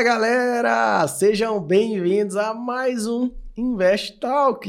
Fala galera, sejam bem-vindos a mais um Invest Talk.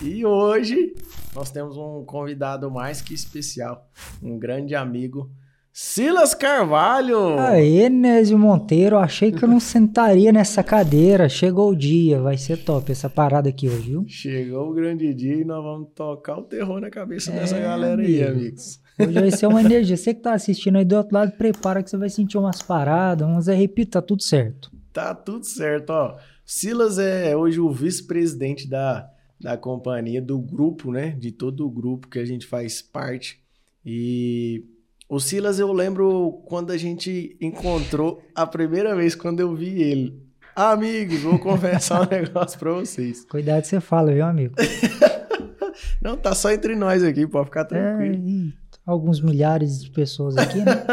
E hoje nós temos um convidado mais que especial, um grande amigo, Silas Carvalho. Aê, Nésio Monteiro, achei que eu não sentaria nessa cadeira. Chegou o dia, vai ser top essa parada aqui hoje, viu? Chegou o grande dia e nós vamos tocar o terror na cabeça é, dessa galera amigo. aí, amigos. Hoje vai ser uma energia. Você que tá assistindo aí do outro lado, prepara que você vai sentir umas paradas, uns arrepios, tá tudo certo. Tá tudo certo, ó. Silas é hoje o vice-presidente da, da companhia, do grupo, né? De todo o grupo que a gente faz parte. E o Silas, eu lembro quando a gente encontrou a primeira vez, quando eu vi ele. Amigos, vou confessar um negócio pra vocês. Cuidado que você fala, viu, amigo? Não, tá só entre nós aqui, pode ficar tranquilo. É, alguns milhares de pessoas aqui, né?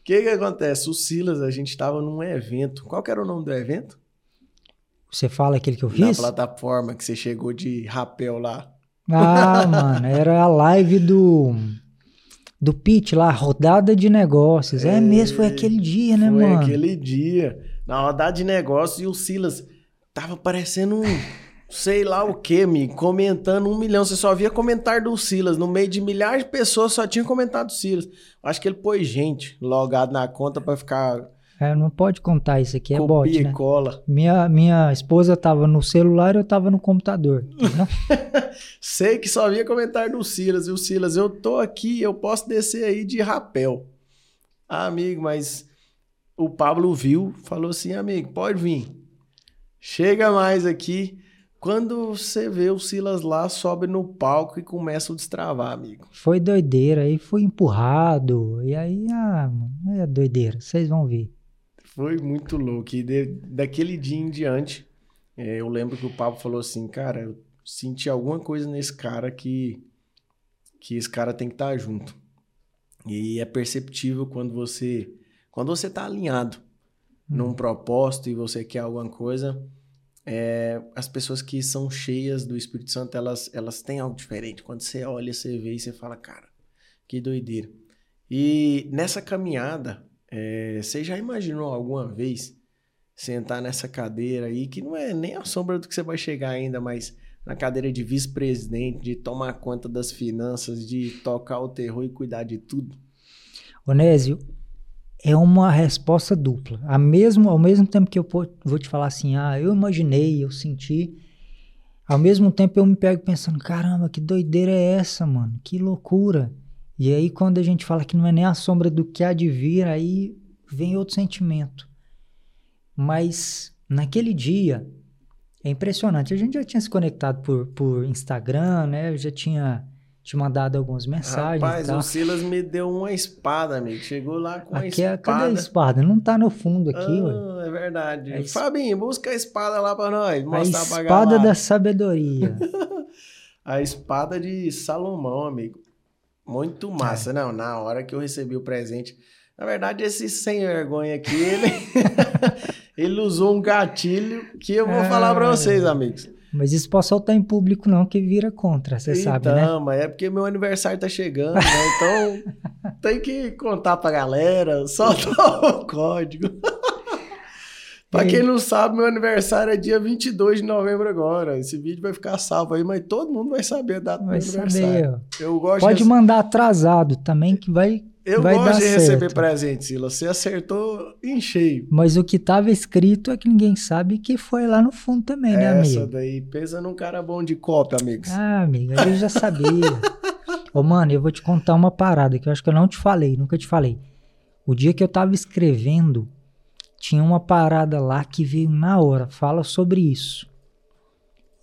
O que que acontece? O Silas, a gente tava num evento. Qual que era o nome do evento? Você fala aquele que eu fiz? Na plataforma que você chegou de rapel lá. Ah, mano, era a live do do pitch lá, rodada de negócios. É, é mesmo, foi aquele dia, né, foi mano? Foi aquele dia. Na rodada de negócios e o Silas tava parecendo um sei lá o que, me comentando um milhão. Você só via comentário do Silas. No meio de milhares de pessoas só tinha comentado do Silas. Acho que ele pôs gente logado na conta para ficar é, não pode contar isso aqui, é Copia bot, e né? cola. Minha, minha esposa tava no celular e eu tava no computador. Sei que só via comentário do Silas. E o Silas, eu tô aqui, eu posso descer aí de rapel. Ah, amigo, mas o Pablo viu, falou assim, amigo, pode vir. Chega mais aqui. Quando você vê o Silas lá, sobe no palco e começa a destravar, amigo. Foi doideira, aí foi empurrado. E aí, ah, é doideira, vocês vão ver. Foi muito louco. E de, daquele dia em diante, é, eu lembro que o Pablo falou assim, cara, eu senti alguma coisa nesse cara que, que esse cara tem que estar tá junto. E é perceptível quando você quando você está alinhado hum. num propósito e você quer alguma coisa, é, as pessoas que são cheias do Espírito Santo, elas, elas têm algo diferente. Quando você olha, você vê e você fala, cara, que doideira. E nessa caminhada, é, você já imaginou alguma vez sentar nessa cadeira aí, que não é nem a sombra do que você vai chegar ainda, mas na cadeira de vice-presidente, de tomar conta das finanças, de tocar o terror e cuidar de tudo? Onésio, é uma resposta dupla. A mesmo, ao mesmo tempo que eu vou te falar assim, ah, eu imaginei, eu senti, ao mesmo tempo eu me pego pensando, caramba, que doideira é essa, mano? Que loucura. E aí, quando a gente fala que não é nem a sombra do que há de vir, aí vem outro sentimento. Mas naquele dia, é impressionante. A gente já tinha se conectado por, por Instagram, né? Eu já tinha te mandado algumas mensagens. Rapaz, o Silas me deu uma espada, amigo. Chegou lá com aqui uma espada. É, cadê a espada? Não tá no fundo aqui, ah, ué. É verdade. É Fabinho, busca a espada lá pra nós. Mostrar a espada da sabedoria. a espada de Salomão, amigo. Muito massa. É. Não, na hora que eu recebi o presente. Na verdade, esse sem vergonha aqui, ele, ele usou um gatilho que eu vou é. falar para vocês, amigos. Mas isso pode soltar em público não, que vira contra, você então, sabe, né? Não, mas é porque meu aniversário tá chegando, né? Então tem que contar pra galera, soltar o código. Pra quem não sabe, meu aniversário é dia 22 de novembro agora. Esse vídeo vai ficar salvo aí, mas todo mundo vai saber a data vai do meu aniversário. Eu gosto Pode de... mandar atrasado também, que vai Eu vai gosto de certo. receber presente, Silas. Você acertou em cheio. Mas o que estava escrito é que ninguém sabe que foi lá no fundo também, né, amigo? Essa daí pensa num cara bom de copa, amigos. Ah, amigo, eu já sabia. Ô, mano, eu vou te contar uma parada que eu acho que eu não te falei, nunca te falei. O dia que eu tava escrevendo tinha uma parada lá que veio na hora, fala sobre isso.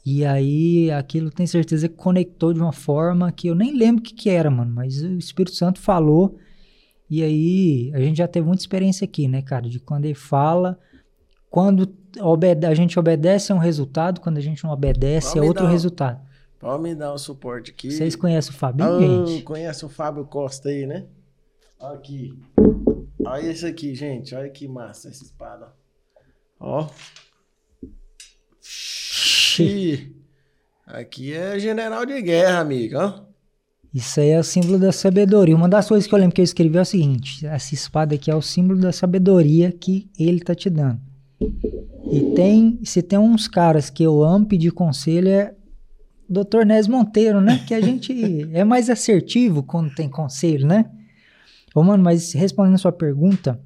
E aí aquilo tem certeza que conectou de uma forma que eu nem lembro o que, que era, mano, mas o Espírito Santo falou. E aí a gente já teve muita experiência aqui, né, cara, de quando ele fala, quando a gente obedece é um resultado, quando a gente não obedece Pode é outro resultado. Pode me dar um suporte aqui. Vocês conhecem o Fábio, ah, gente? Conhece o Fábio Costa aí, né? Aqui. Olha esse aqui, gente. Olha que massa essa espada. Ó. Aqui é general de guerra, amigo. Ó. Isso aí é o símbolo da sabedoria. Uma das coisas que eu lembro que eu escrevi é o seguinte: essa espada aqui é o símbolo da sabedoria que ele tá te dando. E tem, se tem uns caras que eu amo pedir conselho é Dr. Nes Monteiro, né? Que a gente é mais assertivo quando tem conselho, né? Ô, mano, mas respondendo a sua pergunta,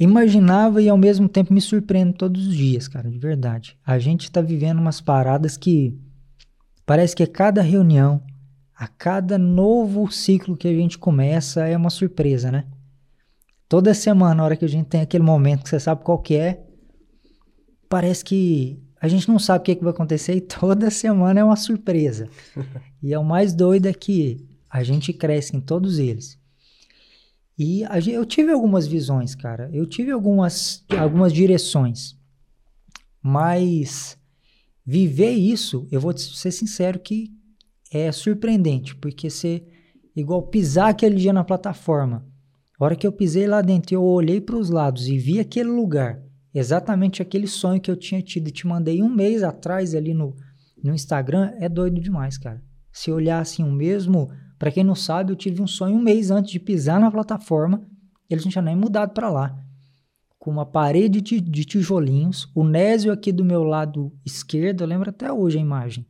imaginava e ao mesmo tempo me surpreendo todos os dias, cara, de verdade. A gente tá vivendo umas paradas que parece que a cada reunião, a cada novo ciclo que a gente começa é uma surpresa, né? Toda semana, na hora que a gente tem aquele momento que você sabe qual que é, parece que a gente não sabe o que, é que vai acontecer e toda semana é uma surpresa. e é o mais doido é que a gente cresce em todos eles. E a, eu tive algumas visões, cara. Eu tive algumas, algumas direções. Mas viver isso, eu vou ser sincero que é surpreendente, porque você, igual pisar aquele dia na plataforma. A hora que eu pisei lá dentro, eu olhei para os lados e vi aquele lugar, exatamente aquele sonho que eu tinha tido e te mandei um mês atrás ali no, no Instagram, é doido demais, cara. Se olhar assim, o mesmo para quem não sabe, eu tive um sonho um mês antes de pisar na plataforma. Eles não tinham nem mudado para lá. Com uma parede de tijolinhos, o Nésio aqui do meu lado esquerdo, eu lembro até hoje a imagem.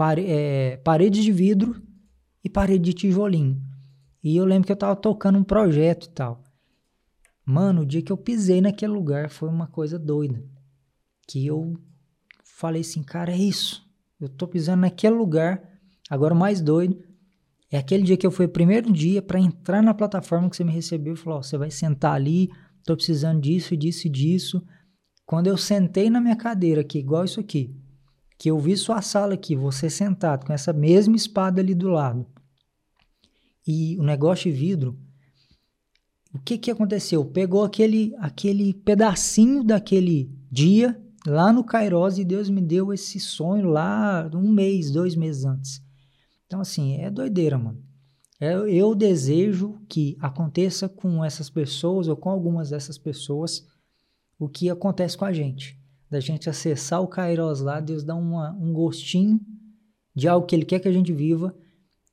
Pare, é, parede de vidro e parede de tijolinho. E eu lembro que eu tava tocando um projeto e tal. Mano, o dia que eu pisei naquele lugar foi uma coisa doida. Que eu falei assim, cara, é isso. Eu tô pisando naquele lugar. Agora o mais doido é aquele dia que eu fui o primeiro dia para entrar na plataforma que você me recebeu e falou: oh, você vai sentar ali, tô precisando disso, disso e disso. Quando eu sentei na minha cadeira aqui, igual isso aqui, que eu vi sua sala aqui, você sentado com essa mesma espada ali do lado, e o negócio de vidro, o que que aconteceu? Pegou aquele, aquele pedacinho daquele dia lá no Kairos e Deus me deu esse sonho lá um mês, dois meses antes. Então, assim, é doideira, mano. Eu, é, eu desejo que aconteça com essas pessoas ou com algumas dessas pessoas o que acontece com a gente. Da gente acessar o Kairos lá, Deus dá uma, um gostinho de algo que Ele quer que a gente viva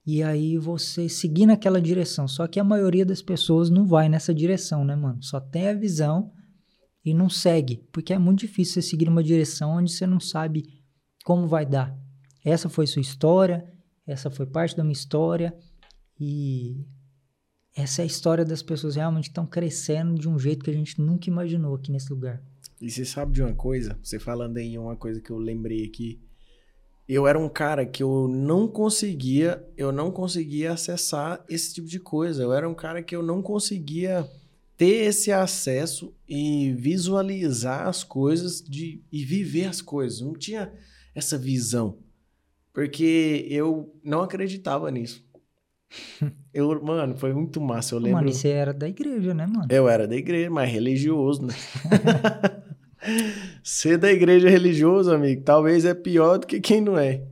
e aí você seguir naquela direção. Só que a maioria das pessoas não vai nessa direção, né, mano? Só tem a visão e não segue, porque é muito difícil você seguir uma direção onde você não sabe como vai dar. Essa foi sua história, essa foi parte da minha história e essa é a história das pessoas realmente que estão crescendo de um jeito que a gente nunca imaginou aqui nesse lugar. E você sabe de uma coisa? Você falando em uma coisa que eu lembrei aqui. Eu era um cara que eu não conseguia, eu não conseguia acessar esse tipo de coisa. Eu era um cara que eu não conseguia ter esse acesso e visualizar as coisas de, e viver as coisas. Não tinha essa visão. Porque eu não acreditava nisso. Eu, mano, foi muito massa. Eu lembro. Mano, você era da igreja, né, mano? Eu era da igreja, mas religioso, né? Ser da igreja religioso, amigo, talvez é pior do que quem não é.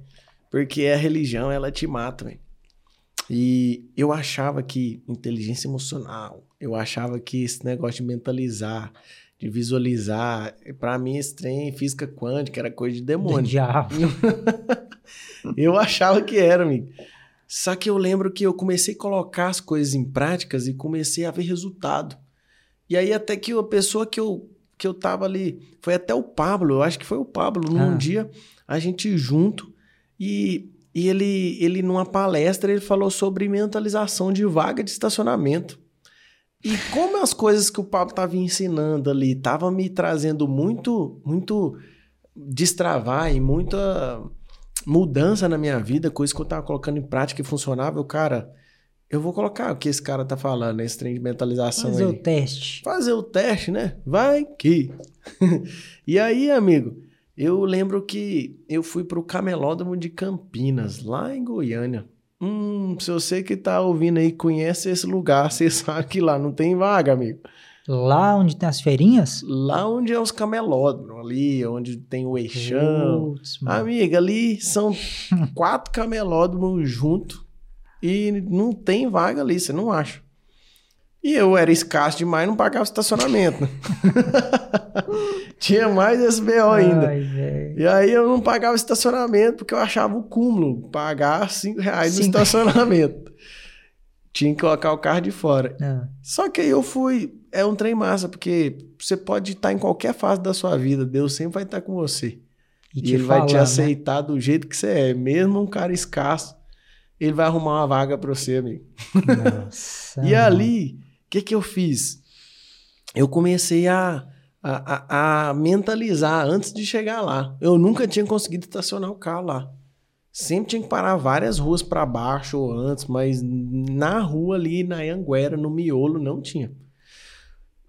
Porque a religião, ela te mata, velho. E eu achava que inteligência emocional, eu achava que esse negócio de mentalizar, de visualizar, para mim esse trem física quântica era coisa de demônio. Do diabo. eu achava que era, amigo. Só que eu lembro que eu comecei a colocar as coisas em práticas e comecei a ver resultado. E aí até que a pessoa que eu, que eu tava ali, foi até o Pablo, eu acho que foi o Pablo, num ah. dia, a gente junto, e, e ele, ele numa palestra, ele falou sobre mentalização de vaga de estacionamento. E como as coisas que o Pablo estava ensinando ali estavam me trazendo muito, muito destravar e muita mudança na minha vida, coisa que eu tava colocando em prática e funcionava, eu, cara, eu vou colocar o que esse cara tá falando, esse trem de mentalização Fazer aí. o teste. Fazer o teste, né? Vai que. e aí, amigo, eu lembro que eu fui pro Camelódromo de Campinas, lá em Goiânia. Hum, se você que tá ouvindo aí conhece esse lugar, você sabe que lá não tem vaga, amigo. Lá onde tem as feirinhas? Lá onde é os camelódromos, ali onde tem o eixão. Putz, Amiga, ali são quatro camelódromos juntos e não tem vaga ali, você não acha. E eu era escasso demais, não pagava estacionamento. Né? Tinha mais SBO ainda. Ai, e aí eu não pagava estacionamento porque eu achava o cúmulo pagar cinco reais no estacionamento. tinha que colocar o carro de fora. Ah, Só que aí eu fui. É um trem massa, porque você pode estar em qualquer fase da sua vida, Deus sempre vai estar com você. e E, ele vai te falar, né? aceitar do jeito que você é. Mesmo um cara escasso, ele vai arrumar uma vaga pra você, amigo. Nossa, E ali, o que, que eu fiz? Eu comecei a, a, a- a mentalizar antes de chegar lá. Eu nunca tinha conseguido estacionar o carro lá. Sempre tinha que parar várias ruas para baixo ou antes, mas na rua ali, na Anguera, no miolo, não tinha.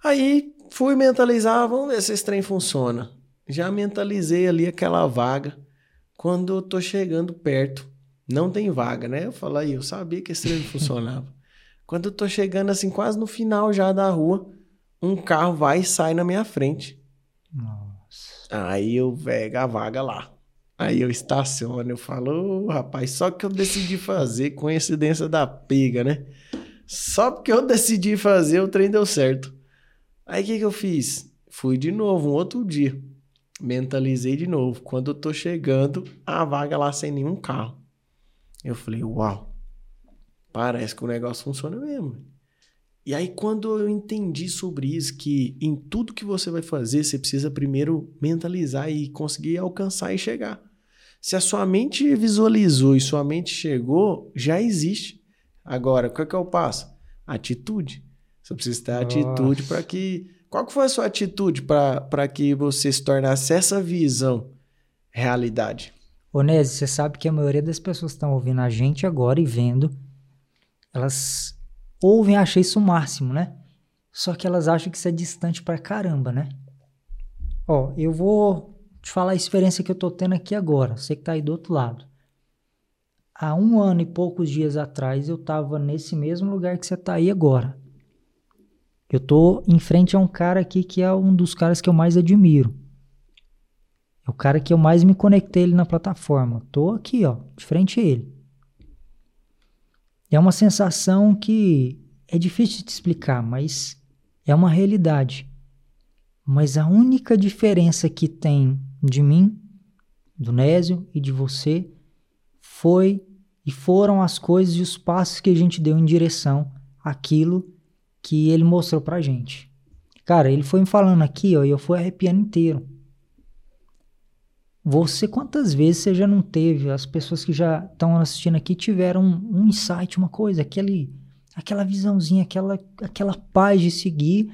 Aí fui mentalizar, vamos ver se esse trem funciona. Já mentalizei ali aquela vaga. Quando eu tô chegando perto, não tem vaga, né? Eu falo aí, eu sabia que esse trem não funcionava. Quando eu tô chegando assim, quase no final já da rua, um carro vai e sai na minha frente. Nossa. Aí eu pego a vaga lá. Aí eu estaciono, eu falo, "Ô, rapaz, só que eu decidi fazer, coincidência da pega, né? Só porque eu decidi fazer, o trem deu certo. Aí o que, que eu fiz? Fui de novo, um outro dia. Mentalizei de novo. Quando eu tô chegando, a vaga lá sem nenhum carro. Eu falei, uau, parece que o negócio funciona mesmo. E aí, quando eu entendi sobre isso, que em tudo que você vai fazer, você precisa primeiro mentalizar e conseguir alcançar e chegar. Se a sua mente visualizou e sua mente chegou, já existe. Agora, qual que é o passo? Atitude. Você precisa ter atitude Nossa. para que. Qual que foi a sua atitude para que você se tornasse essa visão realidade? Ô, Nézio, você sabe que a maioria das pessoas que estão ouvindo a gente agora e vendo, elas ouvem acham isso o máximo, né? Só que elas acham que isso é distante pra caramba, né? Ó, eu vou te falar a experiência que eu tô tendo aqui agora, você que tá aí do outro lado. Há um ano e poucos dias atrás eu tava nesse mesmo lugar que você tá aí agora. Eu tô em frente a um cara aqui que é um dos caras que eu mais admiro. É o cara que eu mais me conectei ele na plataforma. Tô aqui, ó, de frente a ele. É uma sensação que é difícil de explicar, mas é uma realidade. Mas a única diferença que tem de mim, do Nésio e de você foi e foram as coisas e os passos que a gente deu em direção àquilo que ele mostrou pra gente. Cara, ele foi me falando aqui, ó, e eu fui arrepiando inteiro. Você, quantas vezes você já não teve, as pessoas que já estão assistindo aqui tiveram um, um insight, uma coisa, aquele, aquela visãozinha, aquela, aquela paz de seguir,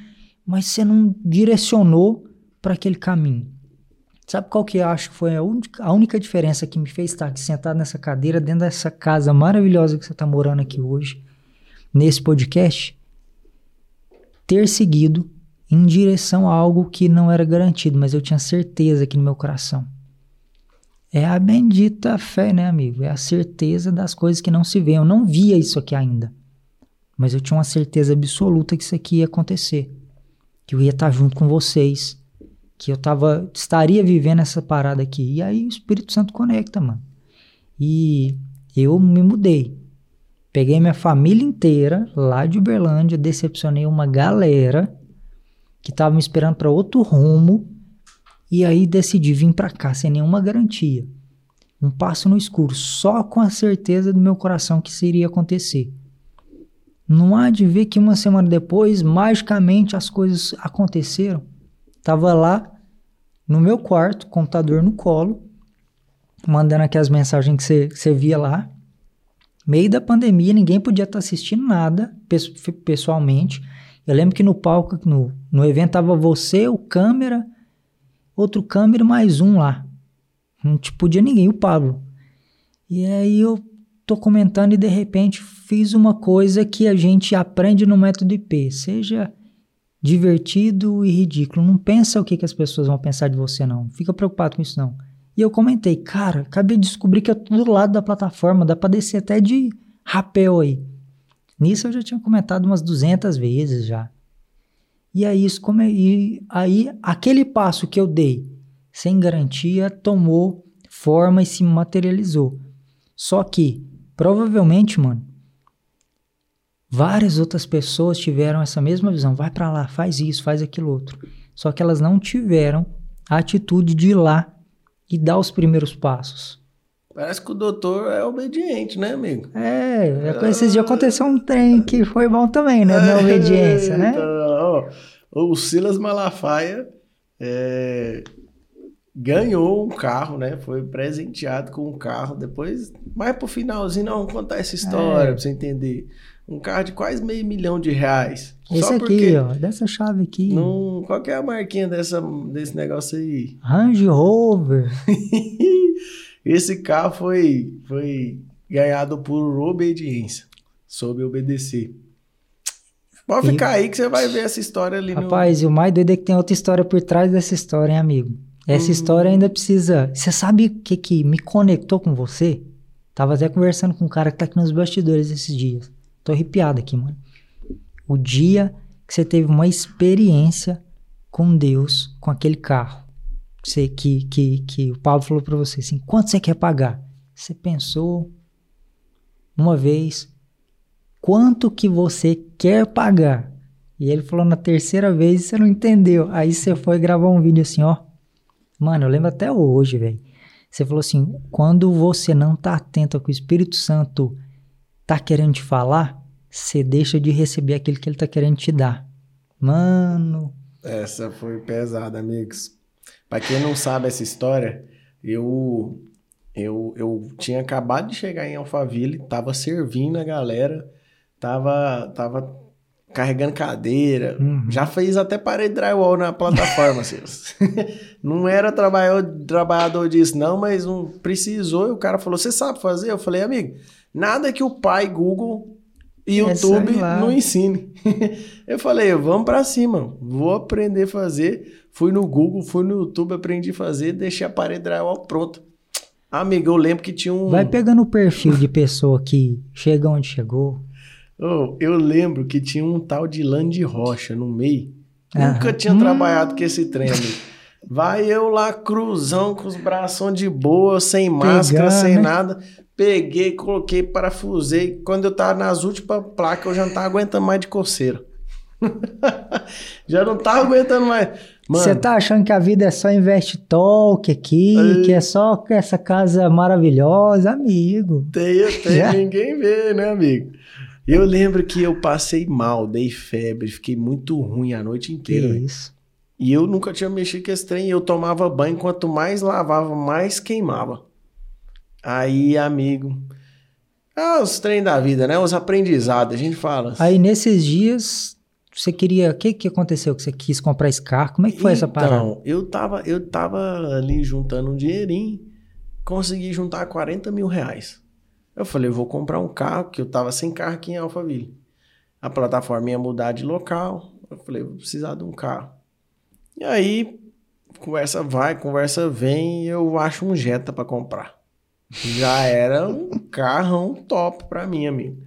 mas você não direcionou para aquele caminho. Sabe qual que eu acho que foi a única, a única diferença que me fez estar aqui sentado nessa cadeira, dentro dessa casa maravilhosa que você está morando aqui hoje, nesse podcast? Ter seguido em direção a algo que não era garantido, mas eu tinha certeza aqui no meu coração. É a bendita fé, né, amigo? É a certeza das coisas que não se vê. Eu não via isso aqui ainda. Mas eu tinha uma certeza absoluta que isso aqui ia acontecer. Que eu ia estar junto com vocês. Que eu tava, estaria vivendo essa parada aqui. E aí o Espírito Santo conecta, mano. E eu me mudei. Peguei minha família inteira lá de Uberlândia, decepcionei uma galera que tava me esperando para outro rumo e aí decidi vir para cá sem nenhuma garantia. Um passo no escuro, só com a certeza do meu coração que isso iria acontecer. Não há de ver que uma semana depois, magicamente, as coisas aconteceram. Tava lá no meu quarto, computador no colo, mandando aquelas mensagens que você, via lá. Meio da pandemia, ninguém podia estar assistindo nada pes- pessoalmente. Eu lembro que no palco, no, no evento, tava você, o câmera, outro câmera mais um lá. Não te podia ninguém, o Pablo. E aí eu tô comentando e de repente fiz uma coisa que a gente aprende no método IP. Seja divertido e ridículo. Não pensa o que, que as pessoas vão pensar de você, não. Fica preocupado com isso, não. E eu comentei, cara, acabei de descobrir que tô do lado da plataforma, dá pra descer até de rapel aí. Nisso eu já tinha comentado umas 200 vezes já. E aí, isso come... e aí aquele passo que eu dei sem garantia tomou forma e se materializou. Só que, provavelmente, mano, várias outras pessoas tiveram essa mesma visão. Vai pra lá, faz isso, faz aquilo outro. Só que elas não tiveram a atitude de ir lá e dar os primeiros passos. Parece que o doutor é obediente, né, amigo? É, com esses dias aconteceu um trem que foi bom também, né? Na obediência, né? Então, ó, o Silas Malafaia é, ganhou um carro, né? Foi presenteado com um carro. Depois, mais pro finalzinho, não, vamos contar essa história É. pra você entender. Um carro de quase meio milhão de reais. Esse Só aqui, ó, dessa chave aqui. não, qual que é a marquinha dessa, desse negócio aí? Range Rover. Esse carro foi, foi ganhado por obediência, soube obedecer. Pode ficar aí que você vai ver essa história ali Rapaz, e o mais doido é que tem outra história por trás dessa história, hein, amigo? Essa Hum. história ainda precisa. Você sabe o que, que me conectou com você? Tava até conversando com um cara que tá aqui nos bastidores esses dias. Tô arrepiado aqui, mano. O dia que você teve uma experiência com Deus, com aquele carro. Você, que, que, que o Paulo falou pra você assim: quanto você quer pagar? Você pensou uma vez, quanto que você quer pagar? E ele falou na terceira vez e você não entendeu. Aí você foi gravar um vídeo assim, ó. Mano, eu lembro até hoje, velho. Você falou assim: quando você não tá atento ao que o Espírito Santo tá querendo te falar, você deixa de receber aquilo que ele tá querendo te dar. Mano, Essa foi pesada, amigos. Pra quem não sabe essa história, eu, eu, eu tinha acabado de chegar em Alphaville, tava servindo a galera, tava, tava carregando cadeira, Uhum. já fez até parede drywall na plataforma, Silas. Não era trabalhador, trabalhador disso, não, mas um, precisou e o cara falou: Você sabe fazer? Eu falei, amigo, nada que o pai Google e É, YouTube não ensine. eu falei, vamos pra cima, vou aprender a fazer. Fui no Google, fui no YouTube, aprendi a fazer, deixei a parede drywall pronta. Amigo, eu lembro que tinha um. vai pegando o perfil de pessoa que chega onde chegou. Oh, eu lembro que tinha um tal de Land Rocha no meio. Nunca tinha Hum. trabalhado com esse trem. Vai eu lá, cruzão, com os braços de boa, sem máscara, Pegar, sem né? nada. Peguei, coloquei, parafusei. Quando eu tava nas últimas placas, eu já não tava aguentando mais de coceira. já não tava aguentando mais. Você tá achando que a vida é só investe talk aqui, Ei. que é só essa casa maravilhosa, amigo. Tem, tem, ninguém vê, né, amigo? Eu lembro que eu passei mal, dei febre, fiquei muito ruim a noite Que inteira. velho. isso. E eu nunca tinha mexido com esse trem. Eu tomava banho, quanto mais lavava, mais queimava. Aí, amigo. Ah, os trem da vida, né? Os aprendizados, a gente fala. Aí nesses dias, você queria. O que, que aconteceu? Que você quis comprar esse carro? Como é que foi essa parada? Então, eu tava, eu tava ali juntando um dinheirinho, consegui juntar 40 mil reais. Eu falei, eu vou comprar um carro, que eu tava sem carro aqui em Alphaville. A plataforma ia mudar de local. Eu falei, vou precisar de um carro. E aí, conversa vai, conversa vem, e eu acho um Jetta pra comprar. Já era um carrão top pra mim, amigo.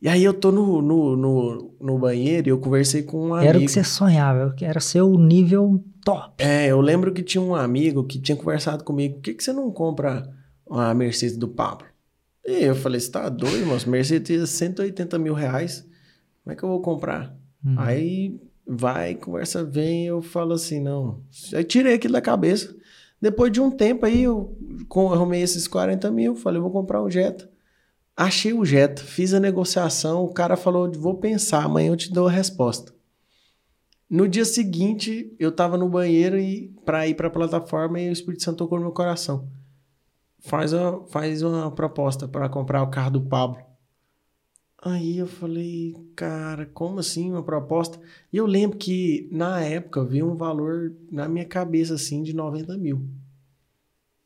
E aí eu tô no, no, no, no banheiro e eu conversei com um amigo. Era o que você sonhava, era seu nível top. É, eu lembro que tinha um amigo que tinha conversado comigo. Por que, que você não compra a Mercedes do Pablo? E eu falei, você tá doido, moço? Mercedes é 180 mil reais. Como é que eu vou comprar? Hum. Aí vai, conversa vem, eu falo assim, não. Aí tirei aquilo da cabeça. Depois de um tempo aí, eu arrumei esses 40 mil, falei, vou comprar um Jetta. Achei o Jetta, fiz a negociação, o cara falou, vou pensar, amanhã eu te dou a resposta. No dia seguinte, eu tava no banheiro e para ir para a plataforma e o Espírito Santo tocou no meu coração. Faz uma, faz uma proposta para comprar o carro do Pablo. Aí eu falei, cara, como assim uma proposta? E eu lembro que na época veio um valor na minha cabeça assim de 90 mil.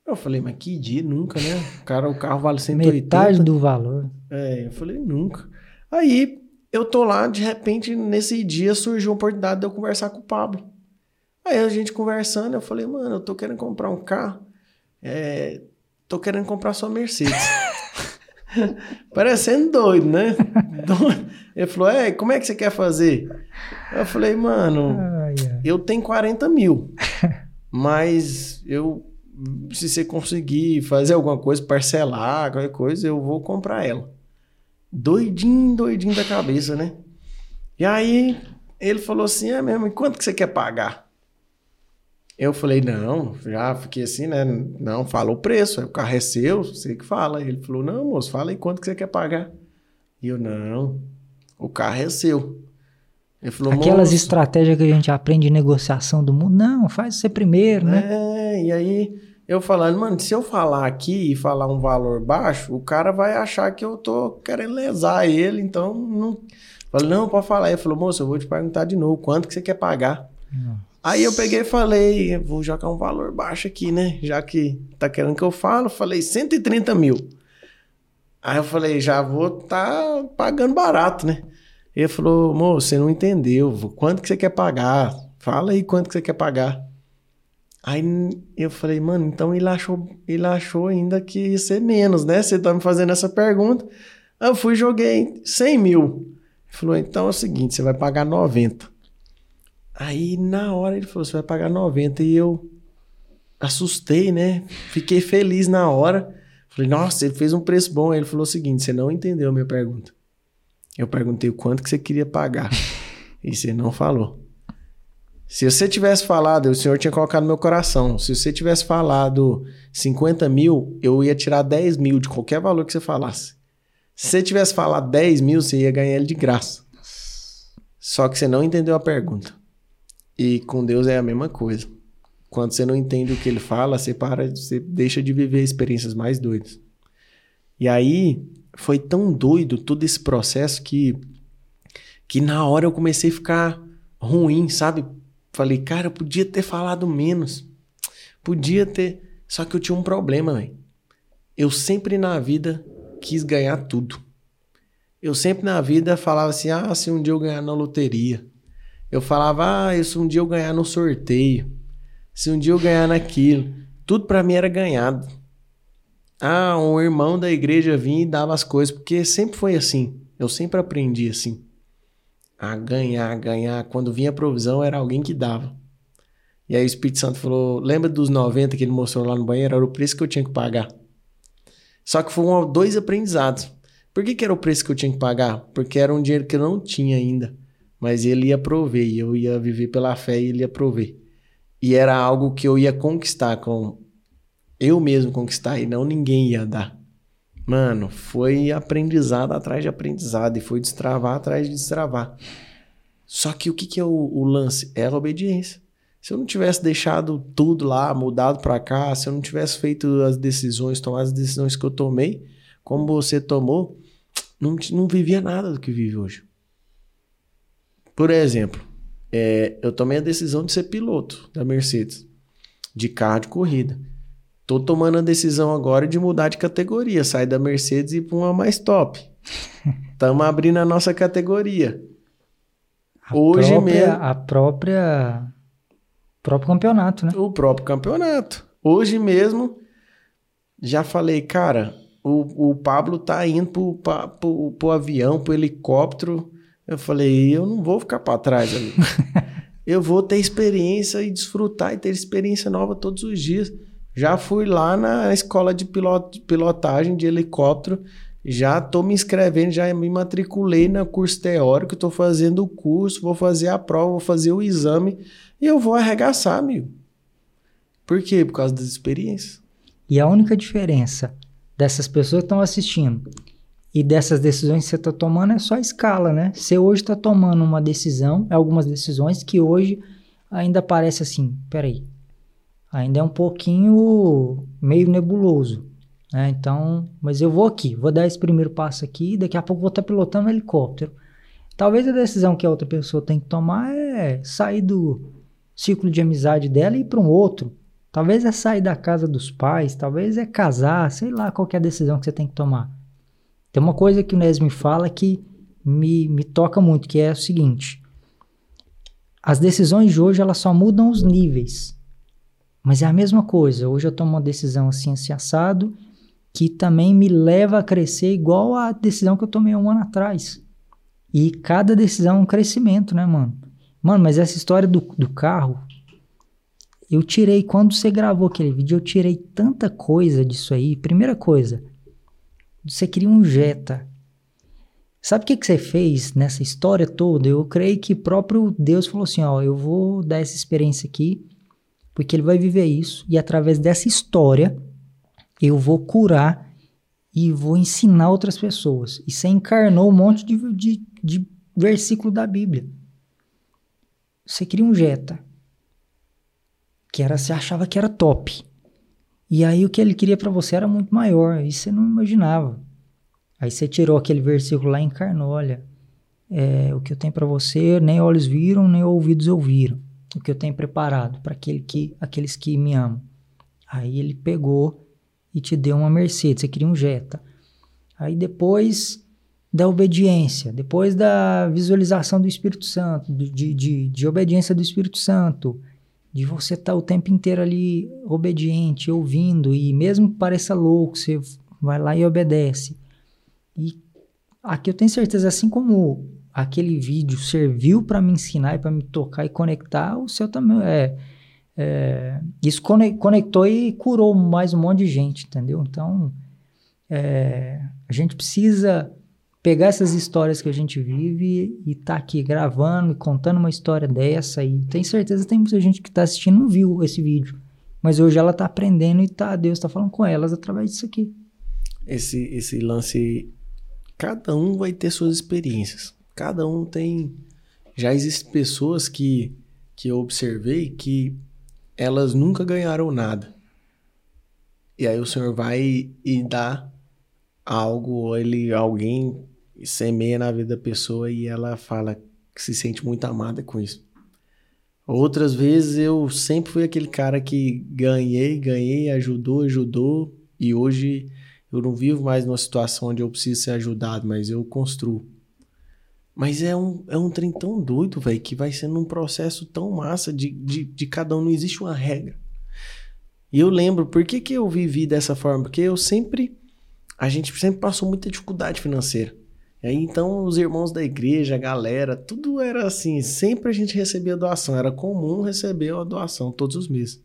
Eu falei, mas que dia, nunca, né? Cara, o carro vale 180. Metade do valor. É, eu falei, nunca. Aí eu tô lá, de repente, nesse dia surgiu a oportunidade de eu conversar com o Pablo. Aí a gente conversando, eu falei, mano, eu tô querendo comprar um carro. É, tô querendo comprar sua Mercedes. Parecendo doido, né? Doido. Ele falou, é, como é que você quer fazer? Eu falei, mano, eu tenho 40 mil, mas eu, se você conseguir fazer alguma coisa, parcelar, qualquer coisa, eu vou comprar ela. Doidinho, doidinho da cabeça, né? E aí ele falou assim: é mesmo, e quanto que você quer pagar? Eu falei, não, já fiquei assim, né? Não, fala o preço, o carro é seu, você que fala. Ele falou, não, moço, fala aí quanto que você quer pagar. E eu, não, o carro é seu. Ele falou, Aquelas estratégias que a gente aprende de negociação do mundo, não, faz você primeiro, né? É, e aí eu falando, mano, se eu falar aqui e falar um valor baixo, o cara vai achar que eu tô querendo lesar ele, então não. Falei, não, pode falar. Ele falou, moço, eu vou te perguntar de novo, quanto que você quer pagar? Aí eu peguei e falei, vou jogar um valor baixo aqui, né? Já que tá querendo que eu falo, falei 130 mil. Aí eu falei, já vou tá pagando barato, né? Ele falou, moço, você não entendeu, quanto que você quer pagar? Fala aí quanto que você quer pagar. Aí eu falei, mano, então ele achou, ele achou ainda que ia ser menos, né? Você tá me fazendo essa pergunta. Eu fui e joguei 100 mil. Ele falou, então é o seguinte, você vai pagar 90. Aí na hora ele falou: você vai pagar 90. E eu assustei, né? Fiquei feliz na hora. Falei, nossa, ele fez um preço bom. Aí ele falou o seguinte: você não entendeu a minha pergunta. Eu perguntei o quanto que você queria pagar. e você não falou. Se você tivesse falado, o senhor tinha colocado no meu coração. Se você tivesse falado 50 mil, eu ia tirar 10 mil de qualquer valor que você falasse. Se você tivesse falado 10 mil, você ia ganhar ele de graça. Só que você não entendeu a pergunta. E com Deus é a mesma coisa. Quando você não entende o que ele fala, você para, você deixa de viver experiências mais doidas. E aí foi tão doido todo esse processo que que na hora eu comecei a ficar ruim, sabe? Falei, cara, eu podia ter falado menos. Podia ter, só que eu tinha um problema, velho. Eu sempre na vida quis ganhar tudo. Eu sempre na vida falava assim: "Ah, se um dia eu ganhar na loteria, eu falava, ah, se um dia eu ganhar no sorteio, se um dia eu ganhar naquilo, tudo para mim era ganhado. Ah, um irmão da igreja vinha e dava as coisas, porque sempre foi assim. Eu sempre aprendi assim. A ganhar, ganhar. Quando vinha a provisão, era alguém que dava. E aí o Espírito Santo falou: lembra dos 90 que ele mostrou lá no banheiro? Era o preço que eu tinha que pagar. Só que foram dois aprendizados. Por que, que era o preço que eu tinha que pagar? Porque era um dinheiro que eu não tinha ainda mas ele ia prover, e eu ia viver pela fé e ele ia prover. E era algo que eu ia conquistar com eu mesmo conquistar e não ninguém ia dar. Mano, foi aprendizado atrás de aprendizado e foi destravar atrás de destravar. Só que o que, que é o, o lance? É a obediência. Se eu não tivesse deixado tudo lá, mudado para cá, se eu não tivesse feito as decisões, tomado as decisões que eu tomei, como você tomou, não, não vivia nada do que vive hoje. Por exemplo, é, eu tomei a decisão de ser piloto da Mercedes, de carro de corrida. Tô tomando a decisão agora de mudar de categoria, sair da Mercedes e ir para uma mais top. Estamos abrindo a nossa categoria. A Hoje própria, mesmo. A própria. próprio campeonato, né? O próprio campeonato. Hoje mesmo, já falei, cara, o, o Pablo tá indo pro, pro, pro avião, pro helicóptero eu falei, eu não vou ficar para trás, amigo. eu vou ter experiência e desfrutar e ter experiência nova todos os dias. Já fui lá na escola de pilot, pilotagem de helicóptero, já estou me inscrevendo, já me matriculei no curso teórico, estou fazendo o curso, vou fazer a prova, vou fazer o exame e eu vou arregaçar, amigo. Por quê? Por causa das experiências. E a única diferença dessas pessoas que estão assistindo e dessas decisões que você está tomando é só escala, né? Você hoje está tomando uma decisão, algumas decisões que hoje ainda parece assim, peraí, ainda é um pouquinho meio nebuloso, né? Então, mas eu vou aqui, vou dar esse primeiro passo aqui, daqui a pouco vou estar tá pilotando um helicóptero. Talvez a decisão que a outra pessoa tem que tomar é sair do ciclo de amizade dela e ir para um outro. Talvez é sair da casa dos pais, talvez é casar, sei lá qual é a decisão que você tem que tomar. Tem uma coisa que o Nes me fala que me, me toca muito, que é o seguinte. As decisões de hoje, elas só mudam os níveis. Mas é a mesma coisa. Hoje eu tomo uma decisão assim, assim, assado, que também me leva a crescer igual a decisão que eu tomei um ano atrás. E cada decisão é um crescimento, né, mano? Mano, mas essa história do, do carro, eu tirei, quando você gravou aquele vídeo, eu tirei tanta coisa disso aí. Primeira coisa, você cria um Jetta. Sabe o que, que você fez nessa história toda? Eu creio que próprio Deus falou assim: ó, eu vou dar essa experiência aqui, Porque ele vai viver isso e através dessa história eu vou curar e vou ensinar outras pessoas. E você encarnou um monte de, de, de versículo da Bíblia. Você cria um Jetta, que era, você achava que era top. E aí o que ele queria para você era muito maior, e você não imaginava. Aí você tirou aquele versículo lá e encarnou, olha, é, o que eu tenho para você, nem olhos viram, nem ouvidos ouviram. O que eu tenho preparado para aquele que, aqueles que me amam. Aí ele pegou e te deu uma Mercedes, você queria um Jetta. Aí depois da obediência, depois da visualização do Espírito Santo, de, de, de obediência do Espírito Santo, de você estar tá o tempo inteiro ali obediente, ouvindo, e mesmo que pareça louco, você vai lá e obedece. E aqui eu tenho certeza, assim como aquele vídeo serviu para me ensinar e para me tocar e conectar, o seu também é, é, isso conectou e curou mais um monte de gente, entendeu? Então é, a gente precisa pegar essas histórias que a gente vive e tá aqui gravando e contando uma história dessa e tem certeza tem muita gente que tá assistindo não viu esse vídeo, mas hoje ela tá aprendendo e tá Deus tá falando com elas através disso aqui. Esse esse lance cada um vai ter suas experiências. Cada um tem já existem pessoas que que eu observei que elas nunca ganharam nada. E aí o Senhor vai e dá algo, ele, alguém semeia na vida da pessoa e ela fala que se sente muito amada com isso. Outras vezes eu sempre fui aquele cara que ganhei, ganhei, ajudou, ajudou, e hoje eu não vivo mais numa situação onde eu preciso ser ajudado, mas eu construo. Mas é um, é um trem tão doido, velho, que vai sendo um processo tão massa de, de, de cada um, não existe uma regra. E eu lembro, por que, que eu vivi dessa forma? Porque eu sempre, a gente sempre passou muita dificuldade financeira. Aí, então, os irmãos da igreja, a galera, tudo era assim, sempre a gente recebia doação, era comum receber a doação todos os meses.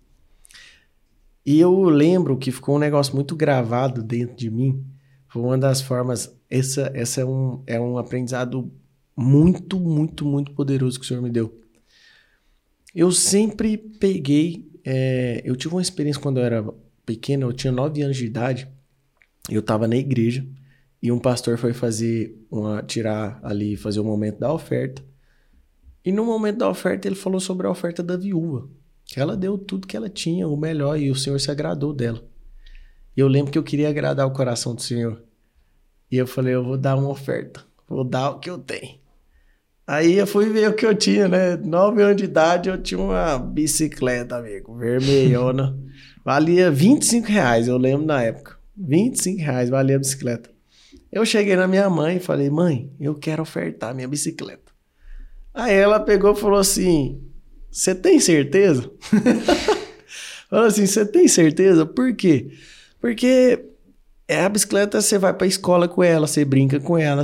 E eu lembro que ficou um negócio muito gravado dentro de mim, foi uma das formas, essa, essa é, um, é um aprendizado muito, muito, muito poderoso que o Senhor me deu. Eu sempre peguei, é, eu tive uma experiência quando eu era pequeno, eu tinha 9 anos de idade, eu estava na igreja, e um pastor foi fazer uma tirar ali, fazer o momento da oferta. E no momento da oferta ele falou sobre a oferta da viúva, que ela deu tudo que ela tinha, o melhor, e o Senhor se agradou dela. E eu lembro que eu queria agradar o coração do Senhor. E eu falei, eu vou dar uma oferta, vou dar o que eu tenho. Aí eu fui ver o que eu tinha, né? Nove anos de idade, eu tinha uma bicicleta, amigo, vermelhona. Valia 25 reais, eu lembro na época. 25 reais valia a bicicleta. Eu cheguei na minha mãe e falei, mãe, eu quero ofertar minha bicicleta. Aí ela pegou e falou assim: Você tem certeza? falou assim: Você tem certeza? Por quê? Porque é a bicicleta, você vai pra escola com ela, você brinca com ela.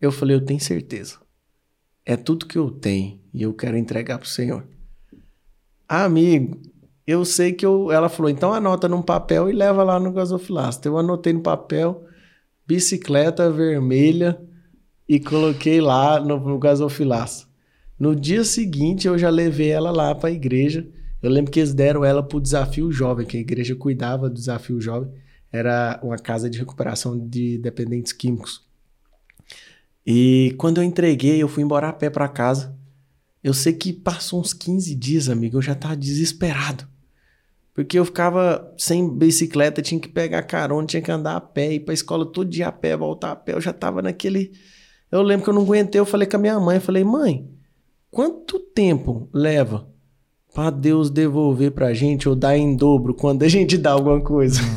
Eu falei: Eu tenho certeza. É tudo que eu tenho e eu quero entregar pro Senhor. amigo, eu sei que eu. Ela falou: Então anota num papel e leva lá no gasofilasto. Eu anotei no papel bicicleta vermelha e coloquei lá no, no gasofilaço. No dia seguinte, eu já levei ela lá para a igreja. Eu lembro que eles deram ela para o Desafio Jovem, que a igreja cuidava do Desafio Jovem. Era uma casa de recuperação de dependentes químicos. E quando eu entreguei, eu fui embora a pé para casa. Eu sei que passou uns 15 dias, amigo, eu já estava desesperado. Porque eu ficava sem bicicleta, tinha que pegar carona, tinha que andar a pé, ir pra escola todo dia a pé, voltar a pé. Eu já tava naquele. Eu lembro que eu não aguentei, eu falei com a minha mãe, eu falei, mãe, quanto tempo leva para Deus devolver pra gente ou dar em dobro quando a gente dá alguma coisa?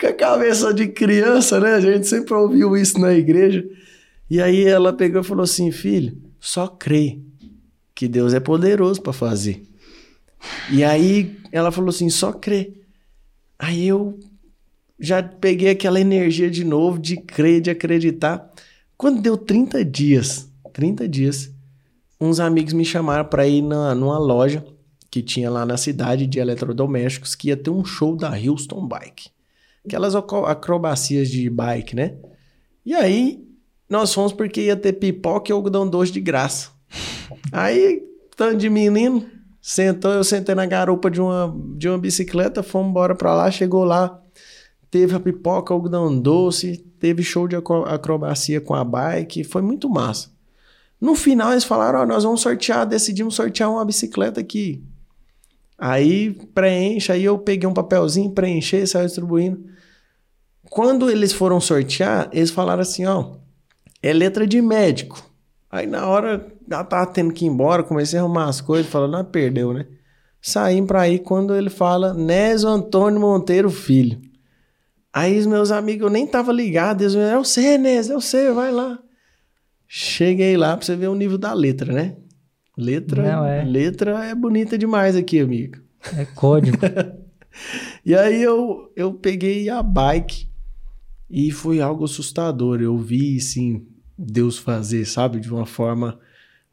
Com a cabeça de criança, né? A gente sempre ouviu isso na igreja. E aí ela pegou e falou assim: filho, só crê que Deus é poderoso para fazer. E aí ela falou assim: só crê. Aí eu já peguei aquela energia de novo, de crer, de acreditar. Quando deu 30 dias, 30 dias, uns amigos me chamaram para ir na, numa loja que tinha lá na cidade de eletrodomésticos, que ia ter um show da Houston Bike. Aquelas acrobacias de bike, né? E aí, nós fomos porque ia ter pipoca e algodão doce de graça. Aí, tanto de menino, Sentou, eu sentei na garupa de uma, de uma bicicleta, fomos embora pra lá, chegou lá, teve a pipoca, algodão doce, teve show de acrobacia com a bike, foi muito massa. No final eles falaram, ó, oh, nós vamos sortear, decidimos sortear uma bicicleta aqui. Aí preenche, aí eu peguei um papelzinho, preenchi, saiu distribuindo. Quando eles foram sortear, eles falaram assim, ó, é letra de médico. Aí na hora, ela tava tendo que ir embora, comecei a arrumar as coisas, falando, ah, perdeu, né? Saímos pra aí quando ele fala Nésio Antônio Monteiro Filho. Aí os meus amigos, eu nem tava ligado, eles me é você, Nésio, é você, vai lá. Cheguei lá pra você ver o nível da letra, né? Letra, Não, é. letra é bonita demais aqui, amigo. É código. e aí eu, eu peguei a bike e foi algo assustador. Eu vi, sim, Deus fazer, sabe? De uma forma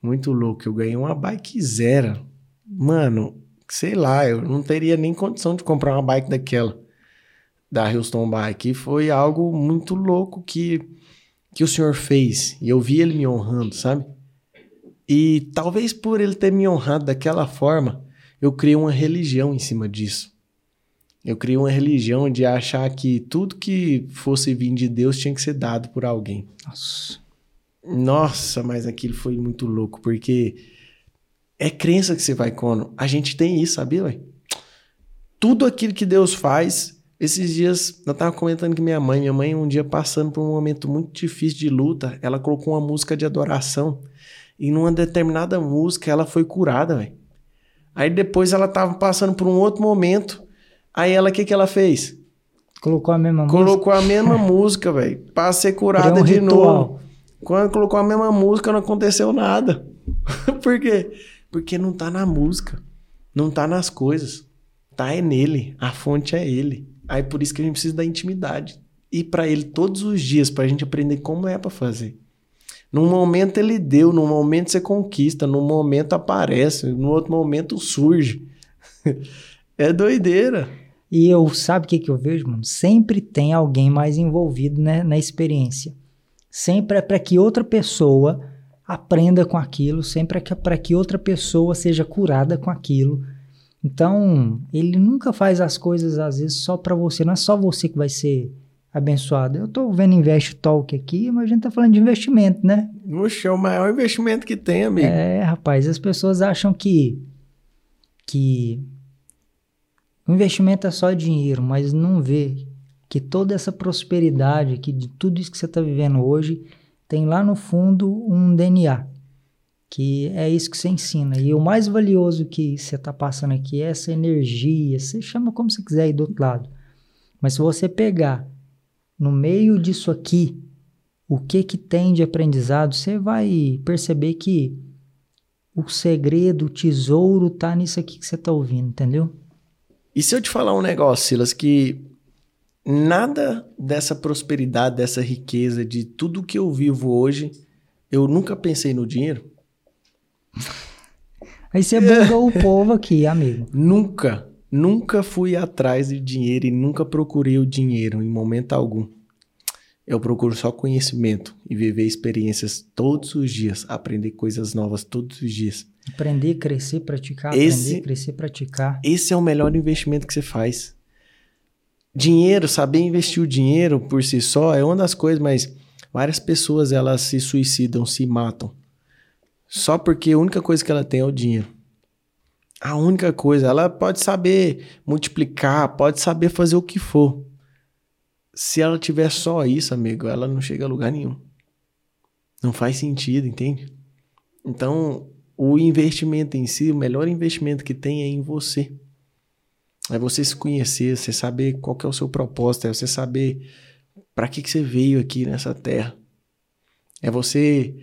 muito louca. Eu ganhei uma bike zero. Mano, sei lá, eu não teria nem condição de comprar uma bike daquela. Da Houston Bike. E foi algo muito louco que que o Senhor fez e eu vi ele me honrando, sabe? E talvez por ele ter me honrado daquela forma, eu criei uma religião em cima disso. Eu criei uma religião de achar que tudo que fosse vir de Deus tinha que ser dado por alguém. Nossa. Nossa, mas aquilo foi muito louco, porque é crença que você vai quando. A gente tem isso, sabia, ué? Tudo aquilo que Deus faz esses dias, eu tava comentando que minha mãe, minha mãe um dia passando por um momento muito difícil de luta, ela colocou uma música de adoração e numa determinada música ela foi curada, velho. Aí depois ela tava passando por um outro momento, aí ela, o que que ela fez? Colocou a mesma colocou música? Colocou a mesma música, velho, pra ser curada um de ritual. novo. Quando colocou a mesma música não aconteceu nada. por quê? Porque não tá na música, não tá nas coisas, tá é nele, a fonte é ele. Aí por isso que a gente precisa da intimidade. E para ele todos os dias, para a gente aprender como é para fazer. Num momento ele deu, num momento você conquista, num momento aparece, no outro momento surge. é doideira. E eu, sabe o que, que eu vejo, mano? Sempre tem alguém mais envolvido né, na experiência. Sempre é para que outra pessoa aprenda com aquilo, sempre é para que outra pessoa seja curada com aquilo então, ele nunca faz as coisas às vezes só para você, não é só você que vai ser abençoado. Eu tô vendo Invest Talk aqui, mas a gente tá falando de investimento, né? Oxe, é o maior investimento que tem, amigo. É, rapaz, as pessoas acham que que o investimento é só dinheiro, mas não vê que toda essa prosperidade, que de tudo isso que você está vivendo hoje, tem lá no fundo um DNA que é isso que você ensina. E o mais valioso que você está passando aqui é essa energia, você chama como você quiser aí do outro lado. Mas se você pegar no meio disso aqui, o que que tem de aprendizado, você vai perceber que o segredo, o tesouro está nisso aqui que você está ouvindo, entendeu? E se eu te falar um negócio, Silas, que nada dessa prosperidade, dessa riqueza, de tudo que eu vivo hoje, eu nunca pensei no dinheiro? Aí você bugou o povo aqui, amigo. Nunca, nunca fui atrás de dinheiro e nunca procurei o dinheiro em momento algum. Eu procuro só conhecimento e viver experiências todos os dias, aprender coisas novas todos os dias. Aprender, crescer, praticar, esse, aprender, crescer, praticar. Esse é o melhor investimento que você faz. Dinheiro, saber investir o dinheiro por si só é uma das coisas, mas várias pessoas elas se suicidam, se matam só porque a única coisa que ela tem é o dinheiro. A única coisa. Ela pode saber multiplicar, pode saber fazer o que for. Se ela tiver só isso, amigo, ela não chega a lugar nenhum. Não faz sentido, entende? Então, o investimento em si, o melhor investimento que tem é em você. É você se conhecer, você saber qual é o seu propósito, é você saber para que, que você veio aqui nessa terra. É você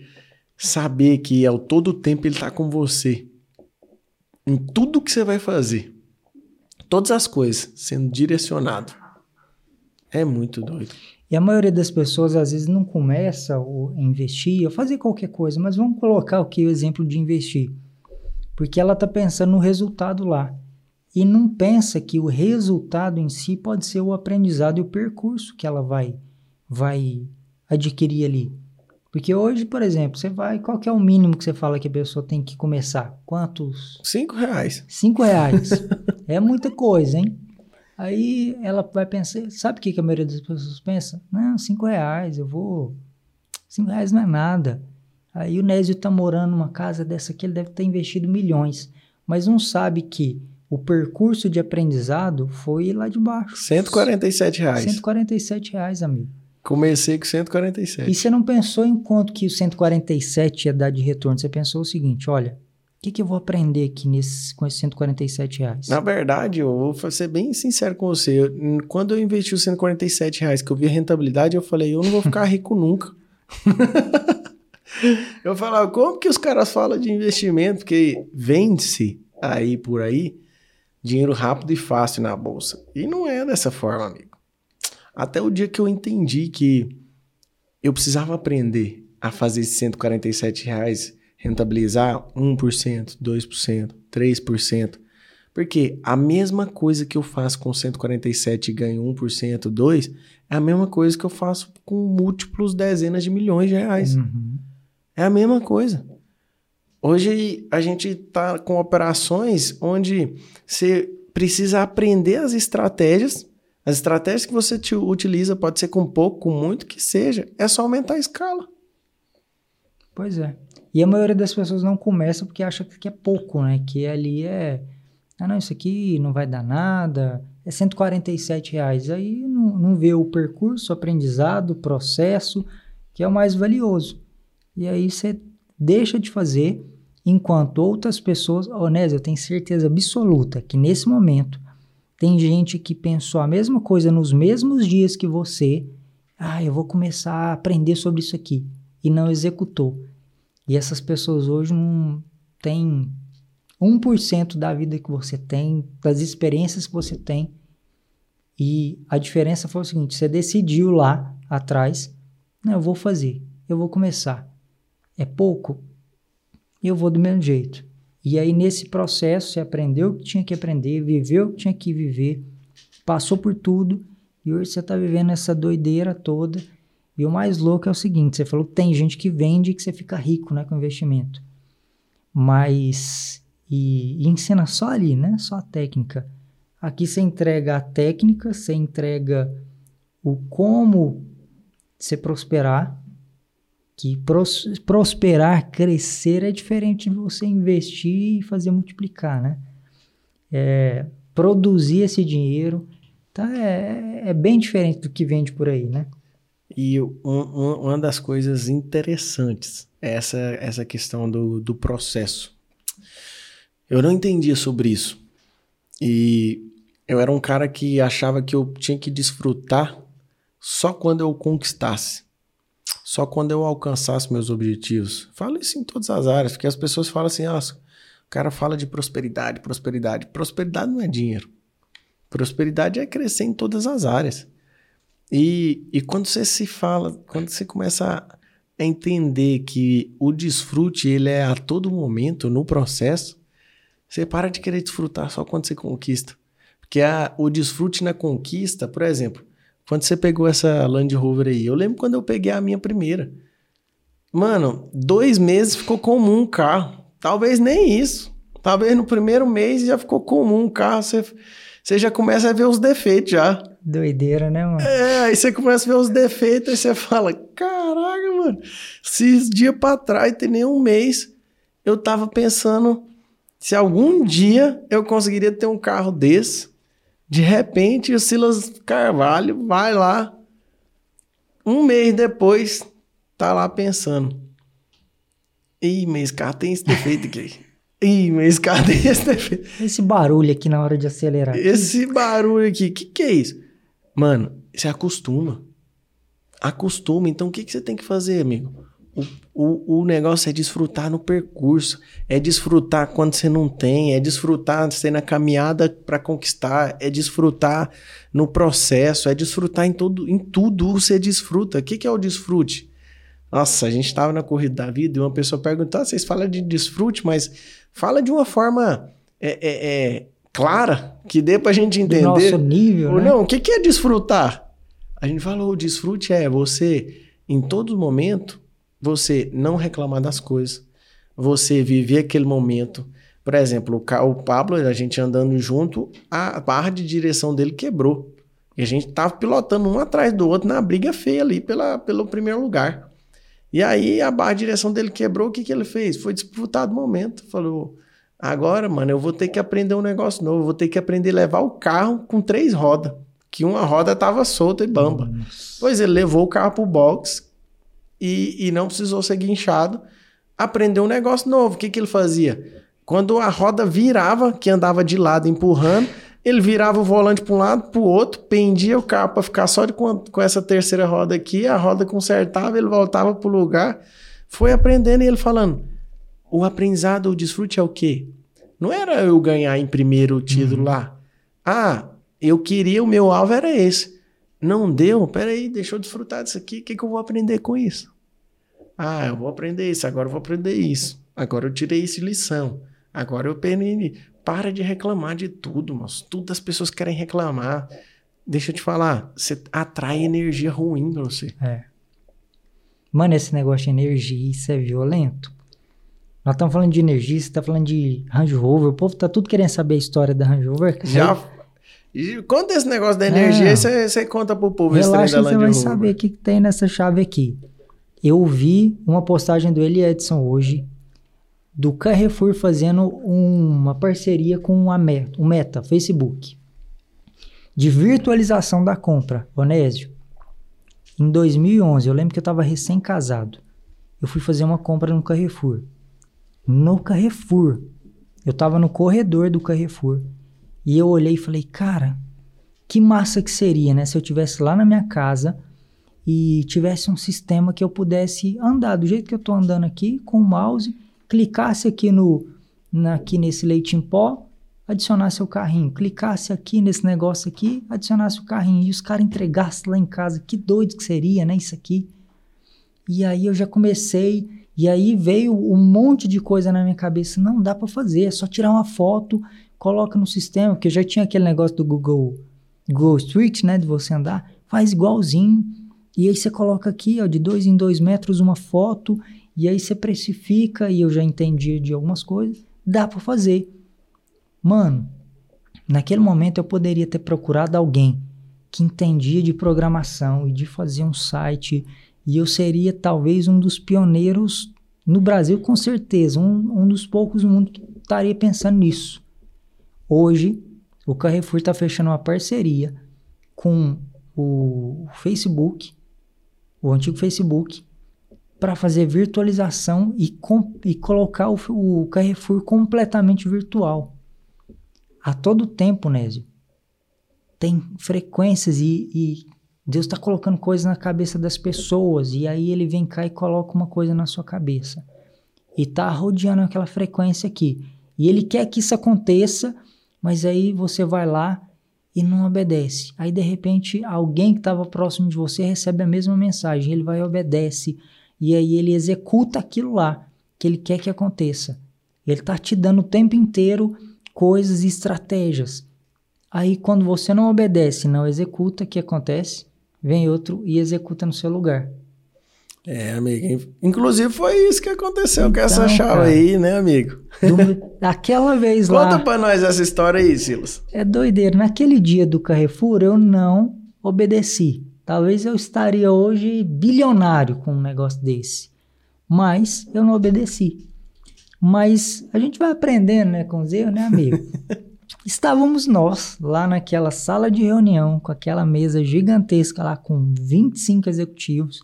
saber que ao todo tempo ele está com você em tudo que você vai fazer, todas as coisas sendo direcionado. É muito doido. E a maioria das pessoas às vezes não começa a investir, a fazer qualquer coisa, mas vamos colocar aqui o exemplo de investir. Porque ela está pensando no resultado lá. E não pensa que o resultado em si pode ser o aprendizado e o percurso que ela vai, vai adquirir ali. Porque hoje, por exemplo, você vai, qual que é o mínimo que você fala que a pessoa tem que começar? Quantos? Cinco reais. Cinco reais. é muita coisa, hein? Aí ela vai pensar, sabe o que, que a maioria das pessoas pensa? Não, cinco reais, eu vou. Cinco reais não é nada. Aí o Nésio tá morando numa casa dessa aqui, ele deve ter investido milhões. Mas não sabe que o percurso de aprendizado foi lá de baixo. 147 reais. 147 reais, amigo. Comecei com 147. E você não pensou em quanto que o 147 ia dar de retorno? Você pensou o seguinte: olha, o que, que eu vou aprender aqui nesse, com esses 147 reais? Na verdade, eu vou ser bem sincero com você. Eu, quando eu investi os 147 reais, que eu vi a rentabilidade, eu falei, eu não vou ficar rico nunca. eu falava, como que os caras falam de investimento? Porque vende-se aí por aí dinheiro rápido e fácil na bolsa. E não é dessa forma, amigo. Até o dia que eu entendi que eu precisava aprender a fazer esses 147 reais rentabilizar 1%, 2%, 3%. Porque a mesma coisa que eu faço com 147 e ganho 1%, 2%, é a mesma coisa que eu faço com múltiplos dezenas de milhões de reais. Uhum. É a mesma coisa. Hoje a gente está com operações onde você precisa aprender as estratégias as estratégias que você utiliza pode ser com pouco, com muito que seja, é só aumentar a escala. Pois é. E a maioria das pessoas não começa porque acha que é pouco, né? Que ali é, ah não, isso aqui não vai dar nada, é 147 reais. Aí não, não vê o percurso, o aprendizado, o processo, que é o mais valioso. E aí você deixa de fazer, enquanto outras pessoas, Onésio, eu tenho certeza absoluta que nesse momento tem gente que pensou a mesma coisa nos mesmos dias que você. Ah, eu vou começar a aprender sobre isso aqui. E não executou. E essas pessoas hoje não têm 1% da vida que você tem, das experiências que você tem. E a diferença foi o seguinte: você decidiu lá atrás, não, eu vou fazer, eu vou começar. É pouco, eu vou do mesmo jeito. E aí, nesse processo, você aprendeu o que tinha que aprender, viveu o que tinha que viver, passou por tudo, e hoje você está vivendo essa doideira toda. E o mais louco é o seguinte: você falou tem gente que vende e que você fica rico né, com investimento. Mas. E, e ensina só ali, né? Só a técnica. Aqui você entrega a técnica, você entrega o como você prosperar, que pros, prosperar, crescer é diferente de você investir e fazer multiplicar, né? É, produzir esse dinheiro tá, é, é, bem diferente do que vende por aí, né? E um, um, uma das coisas interessantes é essa, essa questão do, do processo. Eu não entendia sobre isso. E eu era um cara que achava que eu tinha que desfrutar só quando eu conquistasse só quando eu alcançasse meus objetivos. Falo isso em todas as áreas, porque as pessoas falam assim: ah, o cara fala de prosperidade, prosperidade. Prosperidade não é dinheiro. Prosperidade é crescer em todas as áreas. E, e quando você se fala, quando você começa a entender que o desfrute ele é a todo momento no processo, você para de querer desfrutar só quando você conquista. Porque a, o desfrute na conquista, por exemplo, quando você pegou essa Land Rover aí? Eu lembro quando eu peguei a minha primeira. Mano, dois meses ficou comum o carro. Talvez nem isso. Talvez no primeiro mês já ficou comum o carro. Você, você já começa a ver os defeitos já. Doideira, né, mano? É, aí você começa a ver os defeitos e você fala: caraca, mano, esses dias pra trás, tem nem um mês, eu tava pensando se algum dia eu conseguiria ter um carro desse de repente, o Silas Carvalho vai lá, um mês depois, tá lá pensando. Ih, mas esse carro tem esse defeito aqui. Ih, mas esse carro tem esse defeito. Esse barulho aqui na hora de acelerar. Esse barulho aqui, o que, que é isso? Mano, você acostuma. Acostuma. Então, o que, que você tem que fazer, amigo? O, o, o negócio é desfrutar no percurso, é desfrutar quando você não tem, é desfrutar você na caminhada para conquistar, é desfrutar no processo, é desfrutar em, todo, em tudo você desfruta. O que, que é o desfrute? Nossa, a gente estava na corrida da vida e uma pessoa perguntou: ah, vocês falam de desfrute, mas fala de uma forma é, é, é, clara, que dê para a gente entender. Do nosso nível. Ou né? não, o que, que é desfrutar? A gente falou: o desfrute é você, em todo momento, você não reclamar das coisas, você viver aquele momento. Por exemplo, o, Pablo, a gente andando junto, a barra de direção dele quebrou. E a gente tava pilotando um atrás do outro na briga feia ali pela, pelo primeiro lugar. E aí a barra de direção dele quebrou, o que, que ele fez? Foi disputar o momento. Falou: agora, mano, eu vou ter que aprender um negócio novo, vou ter que aprender a levar o carro com três rodas. Que uma roda tava solta e bamba. Nossa. Pois ele levou o carro pro box e, e não precisou ser guinchado. Aprendeu um negócio novo. O que, que ele fazia? Quando a roda virava, que andava de lado empurrando, ele virava o volante para um lado, para o outro, pendia o carro para ficar só de, com, com essa terceira roda aqui, a roda consertava, ele voltava para o lugar. Foi aprendendo e ele falando: o aprendizado, o desfrute é o quê? Não era eu ganhar em primeiro título uhum. lá. Ah, eu queria, o meu alvo era esse. Não deu? Peraí, deixa eu desfrutar disso aqui. O que, que eu vou aprender com isso? Ah, eu vou aprender isso, agora eu vou aprender isso. Agora eu tirei isso de lição. Agora eu penei. Para de reclamar de tudo, mas tudo as pessoas querem reclamar. Deixa eu te falar, você atrai energia ruim pra você. É. Mano, esse negócio de energia, isso é violento. Nós estamos falando de energia, você tá falando de Range Rover. O povo tá tudo querendo saber a história da Range Rover. Já. E conta esse negócio da energia, você, você conta pro povo Relaxa, esse da Land Rover. Você vai saber o que, que tem nessa chave aqui. Eu vi uma postagem do Eli Edson hoje, do Carrefour fazendo uma parceria com a Meta, o Meta, Facebook, de virtualização da compra. Onésio, em 2011, eu lembro que eu estava recém-casado. Eu fui fazer uma compra no Carrefour. No Carrefour. Eu estava no corredor do Carrefour. E eu olhei e falei, cara, que massa que seria, né? Se eu tivesse lá na minha casa e tivesse um sistema que eu pudesse andar do jeito que eu estou andando aqui, com o mouse clicasse aqui no aqui nesse leite em pó, adicionasse o carrinho, clicasse aqui nesse negócio aqui, adicionasse o carrinho e os caras entregassem lá em casa, que doido que seria, né, isso aqui. E aí eu já comecei, e aí veio um monte de coisa na minha cabeça, não dá para fazer, é só tirar uma foto, coloca no sistema, porque já tinha aquele negócio do Google Google Street, né, de você andar, faz igualzinho. E aí você coloca aqui, ó, de dois em dois metros uma foto e aí você precifica, e eu já entendi de algumas coisas, dá para fazer. Mano, naquele momento eu poderia ter procurado alguém que entendia de programação e de fazer um site, e eu seria talvez um dos pioneiros no Brasil, com certeza, um, um dos poucos no mundo que estaria pensando nisso. Hoje, o Carrefour está fechando uma parceria com o Facebook, o antigo Facebook, para fazer virtualização e, e colocar o, o, Carrefour completamente virtual. A todo tempo, Nésio, tem frequências e, e Deus está colocando coisas na cabeça das pessoas e aí ele vem cá e coloca uma coisa na sua cabeça e está rodeando aquela frequência aqui. E ele quer que isso aconteça, mas aí você vai lá e não obedece. Aí de repente alguém que estava próximo de você recebe a mesma mensagem, ele vai e obedece e aí ele executa aquilo lá que ele quer que aconteça. Ele está te dando o tempo inteiro coisas e estratégias. Aí quando você não obedece, não executa, o que acontece? Vem outro e executa no seu lugar. É, amigo. Inclusive foi isso que aconteceu então, com essa então, chave aí, né, amigo? Do, daquela vez lá. Conta pra nós essa história aí, Silas. É doideira. Naquele dia do Carrefour, eu não obedeci. Talvez eu estaria hoje bilionário com um negócio desse. Mas eu não obedeci. Mas a gente vai aprendendo, né, com os erros, né, amigo? Estávamos nós lá naquela sala de reunião, com aquela mesa gigantesca lá com 25 executivos.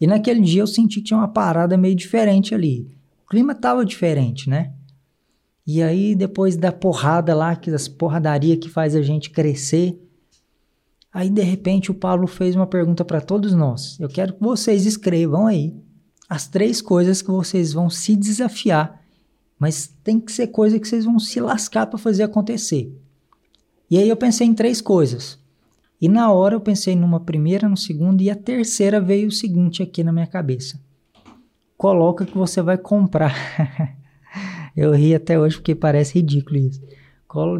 E naquele dia eu senti que tinha uma parada meio diferente ali. O clima estava diferente, né? E aí, depois da porrada lá, que das porradaria que faz a gente crescer, Aí de repente o Paulo fez uma pergunta para todos nós. Eu quero que vocês escrevam aí as três coisas que vocês vão se desafiar, mas tem que ser coisa que vocês vão se lascar para fazer acontecer. E aí eu pensei em três coisas. E na hora eu pensei numa primeira, no segundo e a terceira veio o seguinte aqui na minha cabeça. Coloca que você vai comprar. eu ri até hoje porque parece ridículo isso.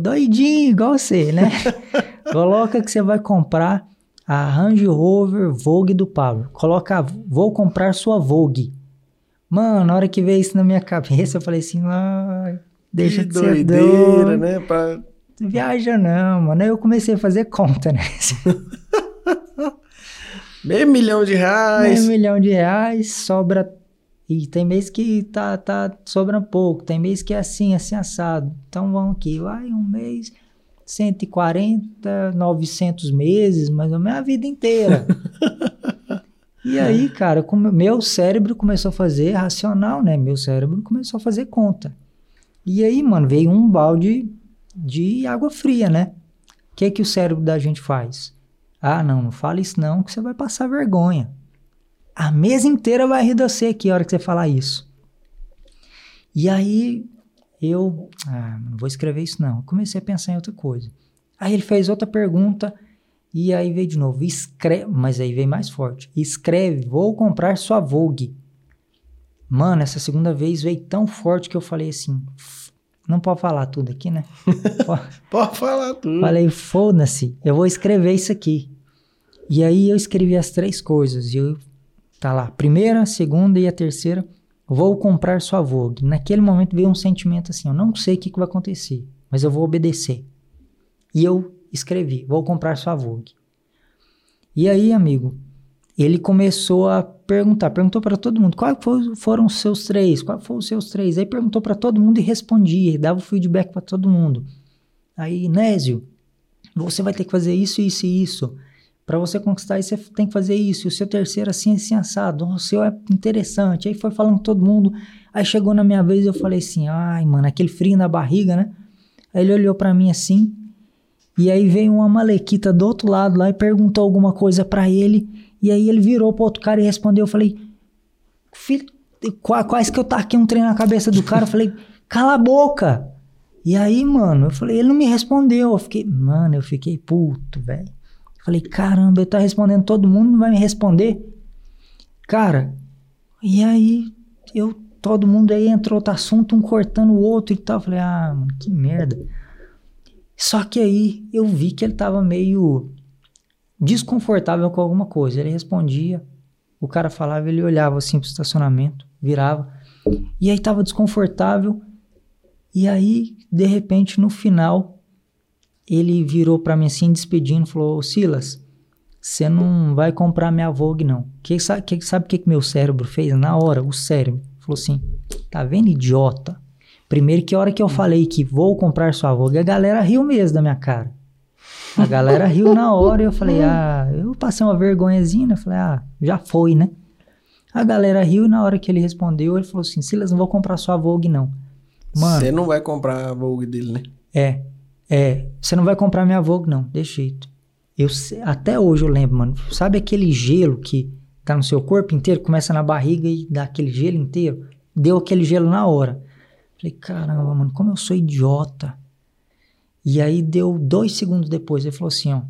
Doidinho, igual você, né? Coloca que você vai comprar a Range Rover Vogue do Pablo. Coloca, vou comprar sua Vogue. Mano, na hora que veio isso na minha cabeça, eu falei assim, ah, deixa que de ser doideira, doido. né? Pra... Viaja não, mano. Aí eu comecei a fazer conta, né? Meio milhão de reais. Meio milhão de reais, sobra. E tem mês que tá, tá sobrando pouco, tem mês que é assim, assim assado. Então vamos aqui, vai um mês, 140, 900 meses, mais ou menos a vida inteira. e aí, cara, como meu cérebro começou a fazer racional, né? Meu cérebro começou a fazer conta. E aí, mano, veio um balde de água fria, né? O que que o cérebro da gente faz? Ah, não, não fala isso não, que você vai passar vergonha. A mesa inteira vai rir você aqui a hora que você falar isso. E aí eu, ah, não vou escrever isso não. Comecei a pensar em outra coisa. Aí ele fez outra pergunta e aí veio de novo, escreve, mas aí veio mais forte. Escreve, vou comprar sua Vogue. Mano, essa segunda vez veio tão forte que eu falei assim, não pode falar tudo aqui, né? pode falar tudo. Falei, foda-se, eu vou escrever isso aqui. E aí eu escrevi as três coisas. E eu, tá lá, primeira, segunda e a terceira. Vou comprar sua Vogue. Naquele momento veio um sentimento assim: eu não sei o que, que vai acontecer, mas eu vou obedecer. E eu escrevi: vou comprar sua Vogue. E aí, amigo, ele começou a perguntar, perguntou para todo mundo quais foram os seus três, quais foram os seus três. Aí perguntou para todo mundo e respondia, dava o feedback para todo mundo. Aí, Nésio, você vai ter que fazer isso, isso e isso. Para você conquistar isso, você tem que fazer isso. E o seu terceiro, assim, assim, assado. O seu é interessante. Aí foi falando todo mundo. Aí chegou na minha vez, eu falei assim, ai, mano, aquele frio na barriga, né? Aí ele olhou para mim assim. E aí veio uma malequita do outro lado lá e perguntou alguma coisa para ele. E aí ele virou pro outro cara e respondeu. Eu falei, filho, quase que eu taquei um trem na cabeça do cara. Eu falei, cala a boca. E aí, mano, eu falei, ele não me respondeu. Eu fiquei, mano, eu fiquei puto, velho. Falei, caramba, ele tá respondendo todo mundo, não vai me responder? Cara, e aí eu, todo mundo aí entrou outro assunto, um cortando o outro e tal. Falei, ah, mano, que merda. Só que aí eu vi que ele tava meio desconfortável com alguma coisa. Ele respondia, o cara falava, ele olhava assim pro estacionamento, virava. E aí tava desconfortável. E aí, de repente, no final, ele virou para mim assim, despedindo, falou: Silas, você não vai comprar minha Vogue, não. Que, sabe o que, que, que meu cérebro fez? Na hora, o cérebro falou assim: tá vendo, idiota? Primeiro que a hora que eu falei que vou comprar sua Vogue, a galera riu mesmo da minha cara. A galera riu na hora e eu falei, ah, eu passei uma vergonhazinha, né? Falei, ah, já foi, né? A galera riu e na hora que ele respondeu, ele falou assim, Silas, não vou comprar sua Vogue, não. Mano. Você não vai comprar a Vogue dele, né? É. É, você não vai comprar minha Vogue, não, de jeito. Eu, até hoje eu lembro, mano. Sabe aquele gelo que tá no seu corpo inteiro, começa na barriga e dá aquele gelo inteiro? Deu aquele gelo na hora. Falei, caramba, mano, como eu sou idiota. E aí deu dois segundos depois, ele falou assim, ó.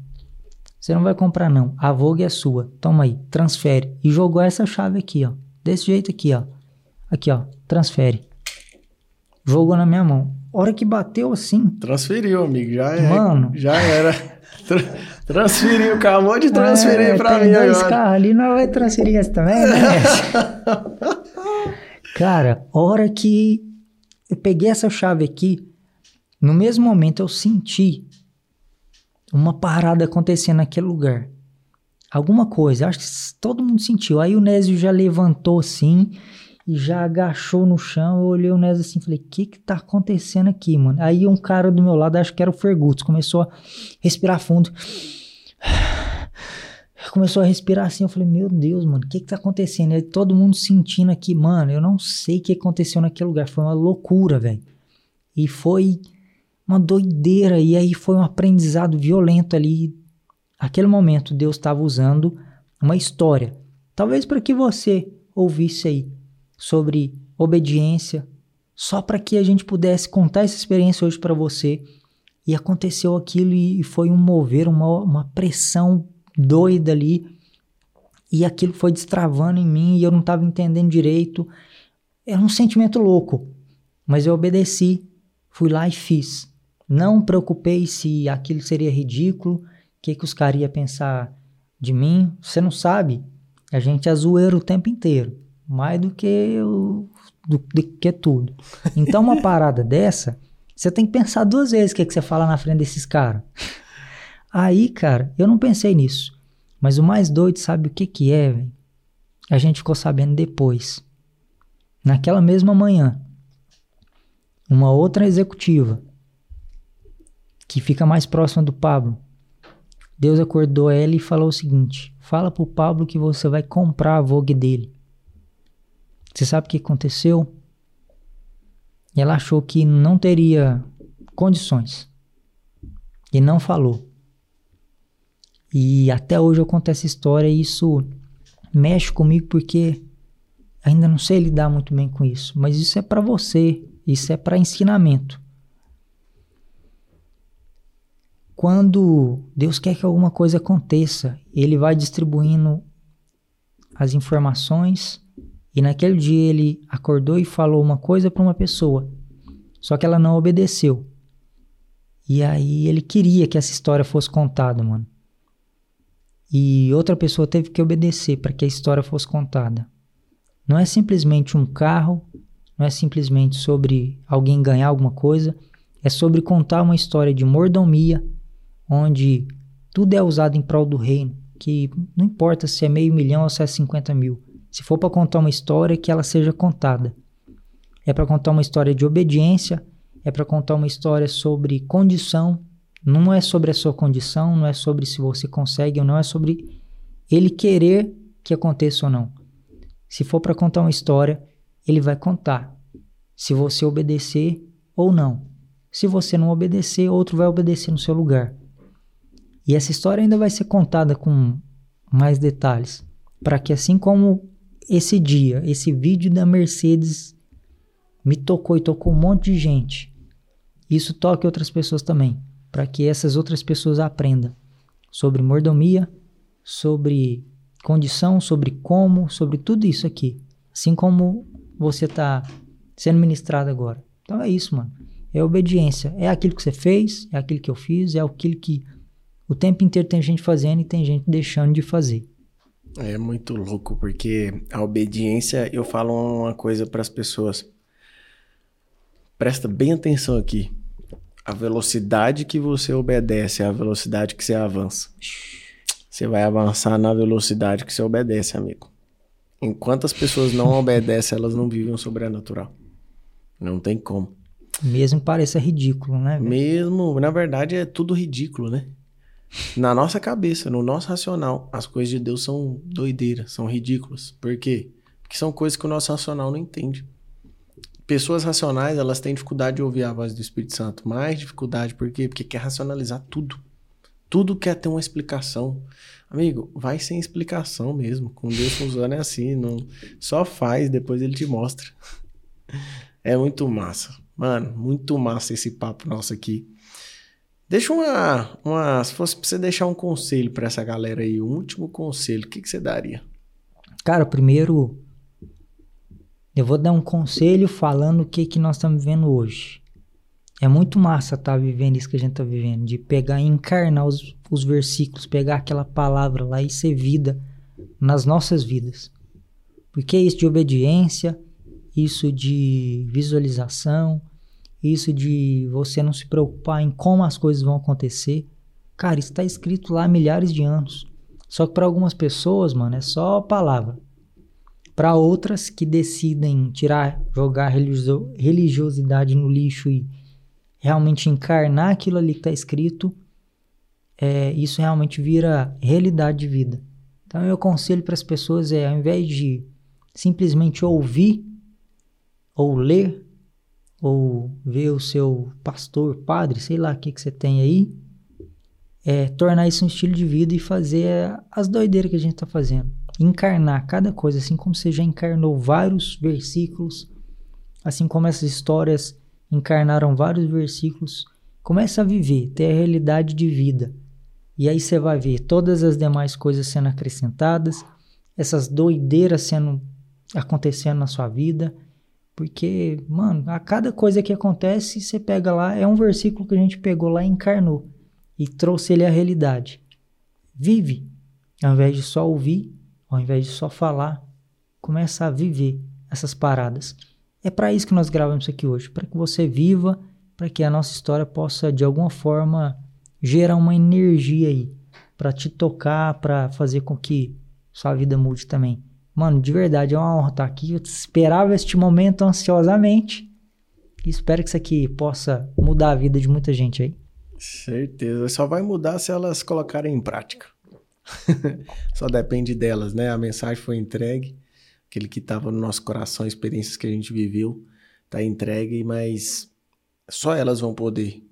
Você não vai comprar não, a Vogue é sua. Toma aí, transfere. E jogou essa chave aqui, ó. Desse jeito aqui, ó. Aqui, ó, transfere. Jogou na minha mão hora que bateu assim. Transferiu, amigo. Já é, Mano. Já era. Tra transferiu, acabou de transferir é, pra mim dois agora. carros ali, não vai transferir esse também, né? Cara, hora que eu peguei essa chave aqui, no mesmo momento eu senti uma parada acontecendo naquele lugar. Alguma coisa, acho que todo mundo sentiu. Aí o Nésio já levantou assim e já agachou no chão. Eu olhei o Nes assim, falei: "O que que tá acontecendo aqui, mano?". Aí um cara do meu lado, acho que era o Ferguts, começou a respirar fundo. Começou a respirar assim, eu falei: "Meu Deus, mano, o que que tá acontecendo?". E todo mundo sentindo aqui, mano, eu não sei o que aconteceu naquele lugar, foi uma loucura, velho. E foi uma doideira e aí foi um aprendizado violento ali. Aquele momento Deus estava usando uma história, talvez para que você ouvisse aí sobre obediência, só para que a gente pudesse contar essa experiência hoje para você. E aconteceu aquilo e foi um mover, uma, uma pressão doida ali. E aquilo foi destravando em mim e eu não estava entendendo direito. Era um sentimento louco, mas eu obedeci, fui lá e fiz. Não preocupei se aquilo seria ridículo, o que, que os caras iam pensar de mim, você não sabe. A gente é zoeiro o tempo inteiro. Mais do que, o, do, do que tudo. Então, uma parada dessa, você tem que pensar duas vezes o que, que você fala na frente desses caras. Aí, cara, eu não pensei nisso. Mas o mais doido, sabe o que que é, velho? A gente ficou sabendo depois. Naquela mesma manhã, uma outra executiva que fica mais próxima do Pablo. Deus acordou ela e falou o seguinte: Fala pro Pablo que você vai comprar a Vogue dele. Você sabe o que aconteceu? Ela achou que não teria condições e não falou. E até hoje eu conto essa história e isso mexe comigo porque ainda não sei lidar muito bem com isso. Mas isso é para você, isso é para ensinamento. Quando Deus quer que alguma coisa aconteça, Ele vai distribuindo as informações e naquele dia ele acordou e falou uma coisa para uma pessoa, só que ela não obedeceu. E aí ele queria que essa história fosse contada, mano. E outra pessoa teve que obedecer para que a história fosse contada. Não é simplesmente um carro, não é simplesmente sobre alguém ganhar alguma coisa, é sobre contar uma história de mordomia, onde tudo é usado em prol do reino, que não importa se é meio milhão ou se é 50 mil. Se for para contar uma história, que ela seja contada. É para contar uma história de obediência, é para contar uma história sobre condição, não é sobre a sua condição, não é sobre se você consegue ou não, é sobre ele querer que aconteça ou não. Se for para contar uma história, ele vai contar. Se você obedecer ou não. Se você não obedecer, outro vai obedecer no seu lugar. E essa história ainda vai ser contada com mais detalhes, para que assim como esse dia, esse vídeo da Mercedes me tocou e tocou um monte de gente, isso toque outras pessoas também, para que essas outras pessoas aprendam sobre mordomia, sobre condição, sobre como, sobre tudo isso aqui. Assim como você está sendo ministrado agora. Então é isso, mano. É obediência. É aquilo que você fez, é aquilo que eu fiz, é aquilo que o tempo inteiro tem gente fazendo e tem gente deixando de fazer. É muito louco, porque a obediência, eu falo uma coisa para as pessoas. Presta bem atenção aqui. A velocidade que você obedece é a velocidade que você avança. Você vai avançar na velocidade que você obedece, amigo. Enquanto as pessoas não obedecem, elas não vivem o sobrenatural. Não tem como. Mesmo pareça ridículo, né? Mesmo, na verdade, é tudo ridículo, né? Na nossa cabeça, no nosso racional, as coisas de Deus são doideiras, são ridículas. Por quê? Porque são coisas que o nosso racional não entende. Pessoas racionais, elas têm dificuldade de ouvir a voz do Espírito Santo. Mais dificuldade, por quê? Porque quer racionalizar tudo. Tudo quer ter uma explicação. Amigo, vai sem explicação mesmo. Com Deus funciona é assim. Não, só faz, depois ele te mostra. É muito massa. Mano, muito massa esse papo nosso aqui. Deixa uma, uma. Se fosse pra você deixar um conselho para essa galera aí, um último conselho, o que, que você daria? Cara, primeiro. Eu vou dar um conselho falando o que, que nós estamos vivendo hoje. É muito massa estar tá vivendo isso que a gente está vivendo, de pegar e encarnar os, os versículos, pegar aquela palavra lá e ser vida nas nossas vidas. Porque é isso de obediência, isso de visualização, isso de você não se preocupar em como as coisas vão acontecer. Cara, isso está escrito lá há milhares de anos. Só que para algumas pessoas, mano, é só palavra. Para outras que decidem tirar, jogar religiosidade no lixo e realmente encarnar aquilo ali que está escrito, é, isso realmente vira realidade de vida. Então, meu conselho para as pessoas é, ao invés de simplesmente ouvir ou ler, ou ver o seu pastor, padre, sei lá o que, que você tem aí, é tornar isso um estilo de vida e fazer as doideiras que a gente está fazendo. Encarnar cada coisa, assim como você já encarnou vários versículos, assim como essas histórias encarnaram vários versículos. Começa a viver, ter a realidade de vida. E aí você vai ver todas as demais coisas sendo acrescentadas, essas doideiras sendo acontecendo na sua vida porque, mano, a cada coisa que acontece, você pega lá, é um versículo que a gente pegou lá e encarnou e trouxe ele à realidade. Vive. Ao invés de só ouvir, ao invés de só falar, começa a viver essas paradas. É para isso que nós gravamos aqui hoje, para que você viva, para que a nossa história possa de alguma forma gerar uma energia aí, para te tocar, para fazer com que sua vida mude também. Mano, de verdade é uma honra estar aqui. Eu esperava este momento ansiosamente. E espero que isso aqui possa mudar a vida de muita gente aí. Certeza. Só vai mudar se elas colocarem em prática. Só depende delas, né? A mensagem foi entregue, aquele que estava no nosso coração, experiências que a gente viveu, tá entregue, mas só elas vão poder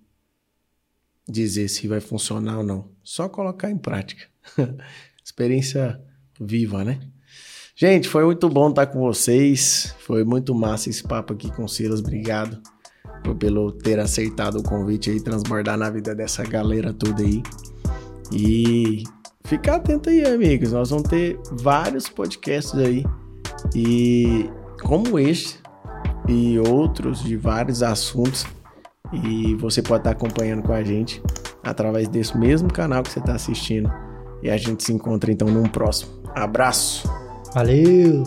dizer se vai funcionar ou não. Só colocar em prática. Experiência viva, né? Gente, foi muito bom estar com vocês. Foi muito massa esse papo aqui com o Silas. Obrigado pelo ter aceitado o convite aí, transbordar na vida dessa galera toda aí. E fica atento aí, amigos. Nós vamos ter vários podcasts aí. E como este e outros de vários assuntos. E você pode estar acompanhando com a gente através desse mesmo canal que você está assistindo. E a gente se encontra então num próximo. Abraço! Valeu!